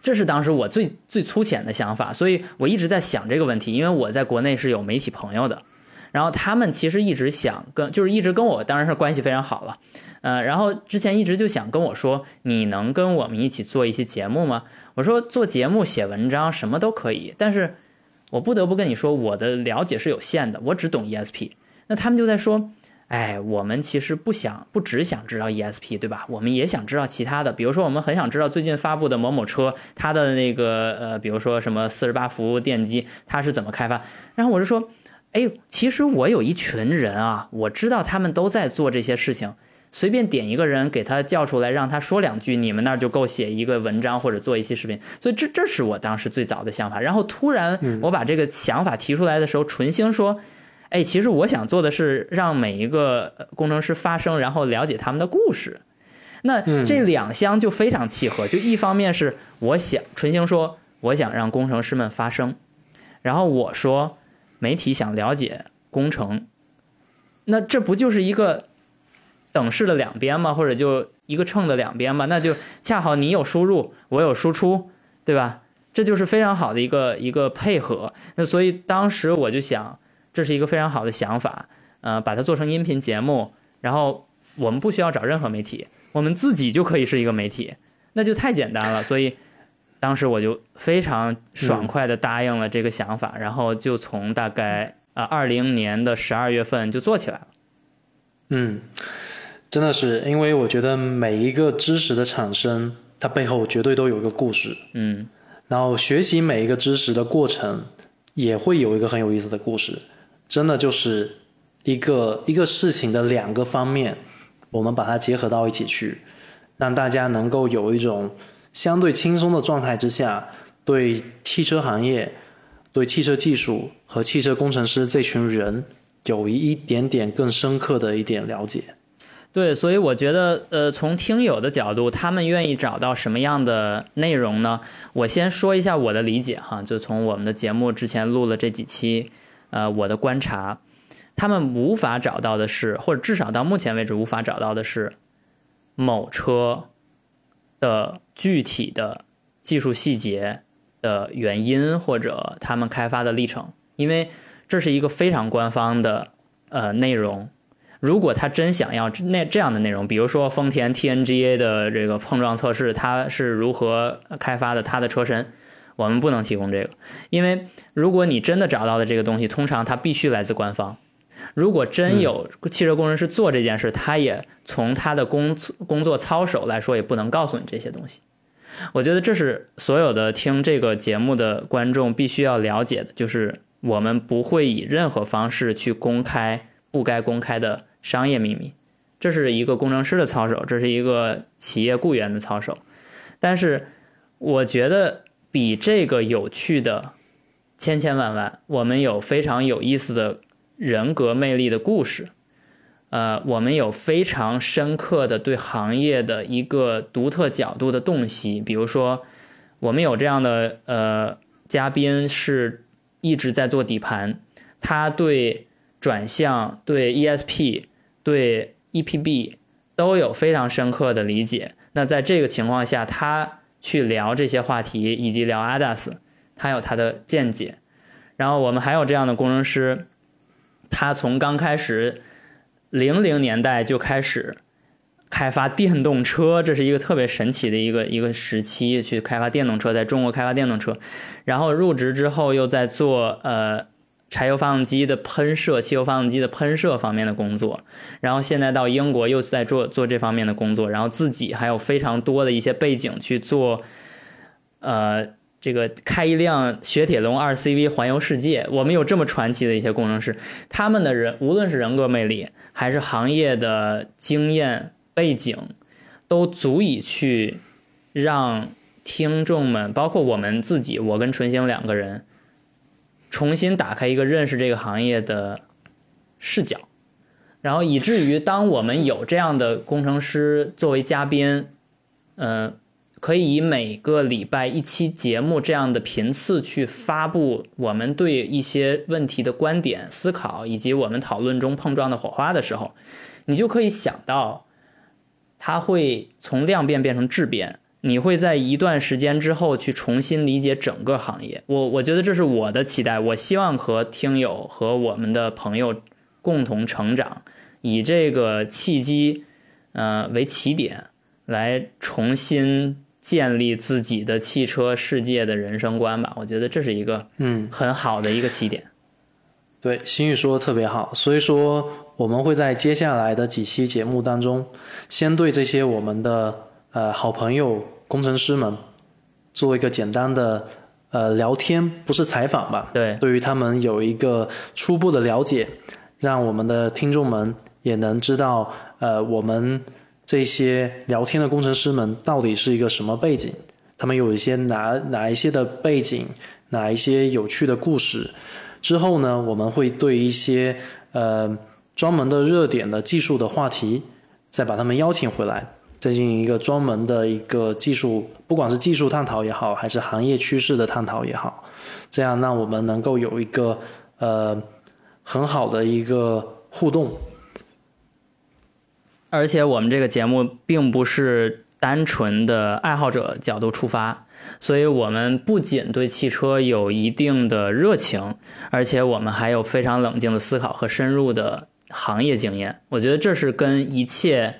Speaker 2: 这是当时我最最粗浅的想法，所以我一直在想这个问题，因为我在国内是有媒体朋友的，然后他们其实一直想跟，就是一直跟我当然是关系非常好了，呃，然后之前一直就想跟我说，你能跟我们一起做一些节目吗？我说做节目、写文章什么都可以，但是我不得不跟你说，我的了解是有限的，我只懂 ESP。那他们就在说。哎，我们其实不想不只想知道 ESP，对吧？我们也想知道其他的，比如说我们很想知道最近发布的某某车，它的那个呃，比如说什么四十八伏电机，它是怎么开发？然后我就说，哎，其实我有一群人啊，我知道他们都在做这些事情，随便点一个人给他叫出来，让他说两句，你们那儿就够写一个文章或者做一期视频。所以这这是我当时最早的想法。然后突然我把这个想法提出来的时候，纯星说。哎，其实我想做的是让每一个工程师发声，然后了解他们的故事。那这两相就非常契合。就一方面是我想纯星说，我想让工程师们发声，然后我说媒体想了解工程。那这不就是一个等式的两边嘛？或者就一个秤的两边嘛？那就恰好你有输入，我有输出，对吧？这就是非常好的一个一个配合。那所以当时我就想。这是一个非常好的想法，呃，把它做成音频节目，然后我们不需要找任何媒体，我们自己就可以是一个媒体，那就太简单了。所以当时我就非常爽快的答应了这个想法，然后就从大概啊二零年的十二月份就做起来了。
Speaker 1: 嗯，真的是，因为我觉得每一个知识的产生，它背后绝对都有一个故事。
Speaker 2: 嗯，
Speaker 1: 然后学习每一个知识的过程，也会有一个很有意思的故事。真的就是一个一个事情的两个方面，我们把它结合到一起去，让大家能够有一种相对轻松的状态之下，对汽车行业、对汽车技术和汽车工程师这群人有一点点更深刻的一点了解。
Speaker 2: 对，所以我觉得，呃，从听友的角度，他们愿意找到什么样的内容呢？我先说一下我的理解哈，就从我们的节目之前录了这几期。呃，我的观察，他们无法找到的是，或者至少到目前为止无法找到的是，某车的具体的技术细节的原因，或者他们开发的历程，因为这是一个非常官方的呃内容。如果他真想要那这样的内容，比如说丰田 TNGA 的这个碰撞测试，它是如何开发的，它的车身。我们不能提供这个，因为如果你真的找到的这个东西，通常它必须来自官方。如果真有汽车工程师做这件事，他也从他的工工作操守来说，也不能告诉你这些东西。我觉得这是所有的听这个节目的观众必须要了解的，就是我们不会以任何方式去公开不该公开的商业秘密。这是一个工程师的操守，这是一个企业雇员的操守。但是我觉得。比这个有趣的千千万万，我们有非常有意思的人格魅力的故事，呃，我们有非常深刻的对行业的一个独特角度的洞悉。比如说，我们有这样的呃嘉宾是一直在做底盘，他对转向、对 ESP、对 EPB 都有非常深刻的理解。那在这个情况下，他。去聊这些话题，以及聊 ADAS，他有他的见解。然后我们还有这样的工程师，他从刚开始零零年代就开始开发电动车，这是一个特别神奇的一个一个时期，去开发电动车，在中国开发电动车。然后入职之后又在做呃。柴油发动机的喷射、汽油发动机的喷射方面的工作，然后现在到英国又在做做这方面的工作，然后自己还有非常多的一些背景去做，呃，这个开一辆雪铁龙二 CV 环游世界。我们有这么传奇的一些工程师，他们的人无论是人格魅力还是行业的经验背景，都足以去让听众们，包括我们自己，我跟纯星两个人。重新打开一个认识这个行业的视角，然后以至于当我们有这样的工程师作为嘉宾，嗯，可以以每个礼拜一期节目这样的频次去发布我们对一些问题的观点、思考，以及我们讨论中碰撞的火花的时候，你就可以想到，它会从量变变成质变，你会在一段时间之后去重新理解整个行业。我我觉得这是我的期待。我希望和听友和我们的朋友共同成长，以这个契机，呃为起点，来重新建立自己的汽车世界的人生观吧。我觉得这是一个
Speaker 1: 嗯
Speaker 2: 很好的一个起点。
Speaker 1: 对，新宇说的特别好，所以说我们会在接下来的几期节目当中，先对这些我们的呃好朋友工程师们做一个简单的呃聊天，不是采访吧？
Speaker 2: 对，
Speaker 1: 对于他们有一个初步的了解，让我们的听众们也能知道，呃，我们这些聊天的工程师们到底是一个什么背景，他们有一些哪哪一些的背景，哪一些有趣的故事。之后呢，我们会对一些呃专门的热点的技术的话题，再把他们邀请回来，再进行一个专门的一个技术，不管是技术探讨也好，还是行业趋势的探讨也好，这样让我们能够有一个呃很好的一个互动。
Speaker 2: 而且我们这个节目并不是单纯的爱好者角度出发。所以，我们不仅对汽车有一定的热情，而且我们还有非常冷静的思考和深入的行业经验。我觉得这是跟一切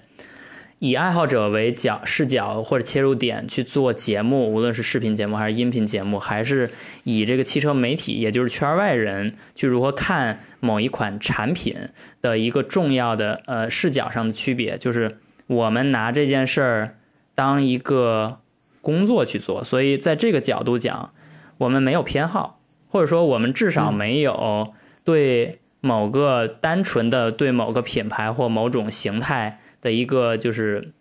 Speaker 2: 以爱好者为角视角或者切入点去做节目，无论是视频节目还是音频节目，还是以这个汽车媒体，也就是圈外人去如何看某一款产品的一个重要的呃视角上的区别，就是我们拿这件事儿当一个。工作去做，所以在这个角度讲，我们没有偏好，或者说我们至少没有对某个单纯的对某个品牌或某种形态的一个就是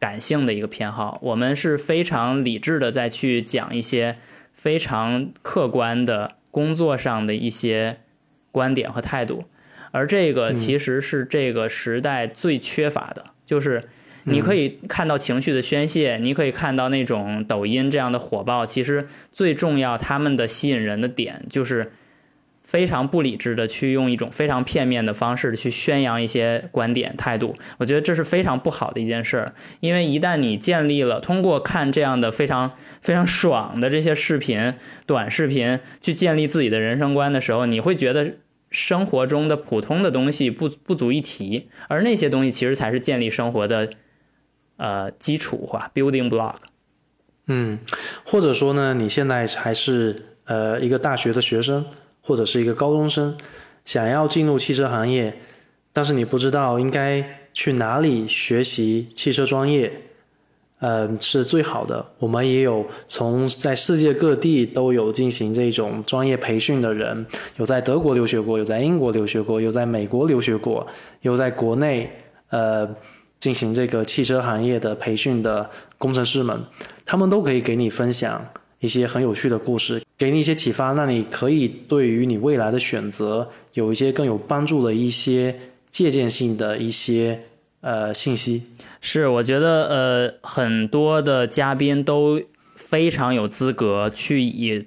Speaker 2: 感性的一个偏好。我们是非常理智的在去讲一些非常客观的工作上的一些观点和态度，而这个其实是这个时代最缺乏的，就是。你可以看到情绪的宣泄，你可以看到那种抖音这样的火爆。其实最重要，他们的吸引人的点就是非常不理智的去用一种非常片面的方式去宣扬一些观点态度。我觉得这是非常不好的一件事儿，因为一旦你建立了通过看这样的非常非常爽的这些视频、短视频去建立自己的人生观的时候，你会觉得生活中的普通的东西不不足一提，而那些东西其实才是建立生活的。呃，基础化 （building block）。
Speaker 1: 嗯，或者说呢，你现在还是呃一个大学的学生，或者是一个高中生，想要进入汽车行业，但是你不知道应该去哪里学习汽车专业，呃，是最好的。我们也有从在世界各地都有进行这种专业培训的人，有在德国留学过，有在英国留学过，有在美国留学过，有在国内呃。进行这个汽车行业的培训的工程师们，他们都可以给你分享一些很有趣的故事，给你一些启发，那你可以对于你未来的选择有一些更有帮助的一些借鉴性的一些呃信息。
Speaker 2: 是，我觉得呃很多的嘉宾都非常有资格去以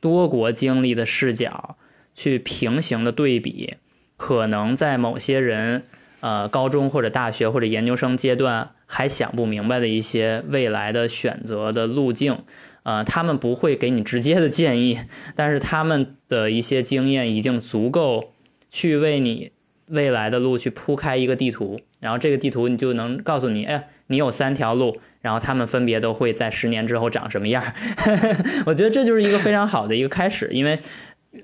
Speaker 2: 多国经历的视角去平行的对比，可能在某些人。呃，高中或者大学或者研究生阶段还想不明白的一些未来的选择的路径，呃，他们不会给你直接的建议，但是他们的一些经验已经足够去为你未来的路去铺开一个地图，然后这个地图你就能告诉你，哎，你有三条路，然后他们分别都会在十年之后长什么样。[laughs] 我觉得这就是一个非常好的一个开始，因为。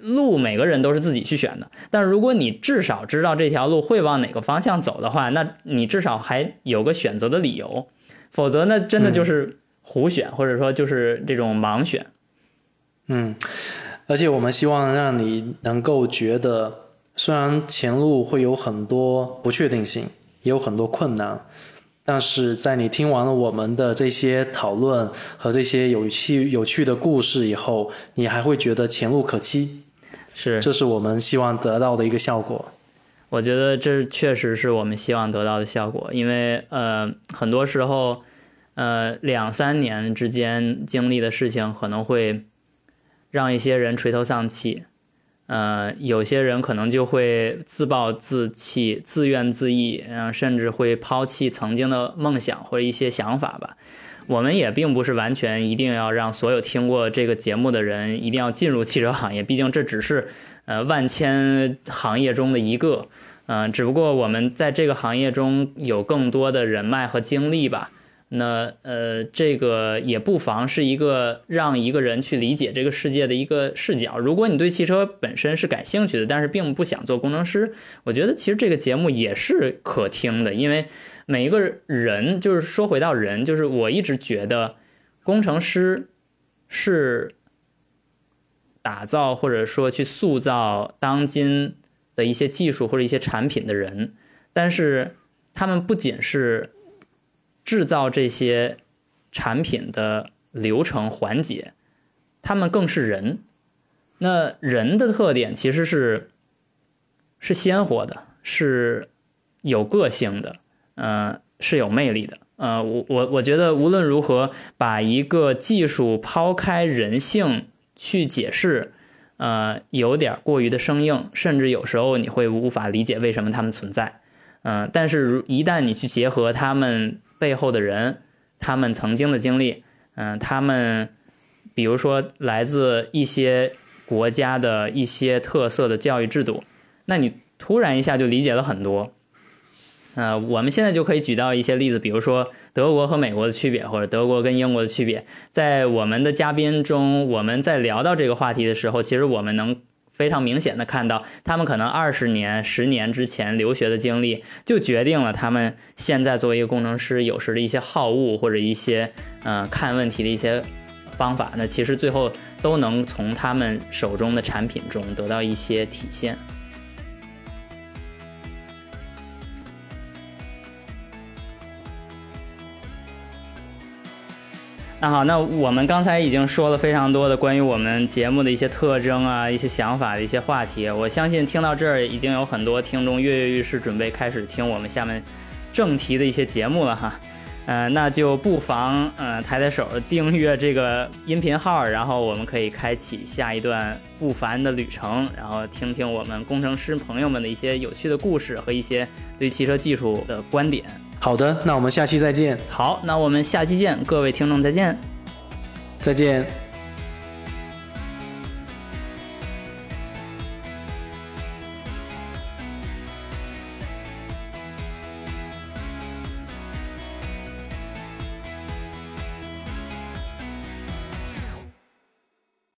Speaker 2: 路每个人都是自己去选的，但如果你至少知道这条路会往哪个方向走的话，那你至少还有个选择的理由，否则那真的就是胡选，或者说就是这种盲选。
Speaker 1: 嗯，而且我们希望让你能够觉得，虽然前路会有很多不确定性，也有很多困难，但是在你听完了我们的这些讨论和这些有趣有趣的故事以后，你还会觉得前路可期。
Speaker 2: 是，
Speaker 1: 这是我们希望得到的一个效果。
Speaker 2: 我觉得这确实是我们希望得到的效果，因为呃，很多时候，呃，两三年之间经历的事情可能会让一些人垂头丧气，呃，有些人可能就会自暴自弃、自怨自艾，然后甚至会抛弃曾经的梦想或者一些想法吧。我们也并不是完全一定要让所有听过这个节目的人一定要进入汽车行业，毕竟这只是呃万千行业中的一个，嗯，只不过我们在这个行业中有更多的人脉和经历吧。那呃，这个也不妨是一个让一个人去理解这个世界的一个视角。如果你对汽车本身是感兴趣的，但是并不想做工程师，我觉得其实这个节目也是可听的。因为每一个人，就是说回到人，就是我一直觉得工程师是打造或者说去塑造当今的一些技术或者一些产品的人，但是他们不仅是。制造这些产品的流程环节，他们更是人。那人的特点其实是是鲜活的，是有个性的，嗯，是有魅力的。呃，我我我觉得无论如何，把一个技术抛开人性去解释，呃，有点过于的生硬，甚至有时候你会无法理解为什么他们存在。嗯，但是如一旦你去结合他们。背后的人，他们曾经的经历，嗯，他们，比如说来自一些国家的一些特色的教育制度，那你突然一下就理解了很多。呃，我们现在就可以举到一些例子，比如说德国和美国的区别，或者德国跟英国的区别。在我们的嘉宾中，我们在聊到这个话题的时候，其实我们能。非常明显的看到，他们可能二十年、十年之前留学的经历，就决定了他们现在作为一个工程师有时的一些好恶，或者一些嗯看问题的一些方法。那其实最后都能从他们手中的产品中得到一些体现。那好，那我们刚才已经说了非常多的关于我们节目的一些特征啊、一些想法的一些话题。我相信听到这儿已经有很多听众跃跃欲试，准备开始听我们下面正题的一些节目了哈。呃，那就不妨呃抬抬手订阅这个音频号，然后我们可以开启下一段不凡的旅程，然后听听我们工程师朋友们的一些有趣的故事和一些对汽车技术的观点。
Speaker 1: 好的，那我们下期再见。
Speaker 2: 好，那我们下期见，各位听众再见，
Speaker 1: 再见。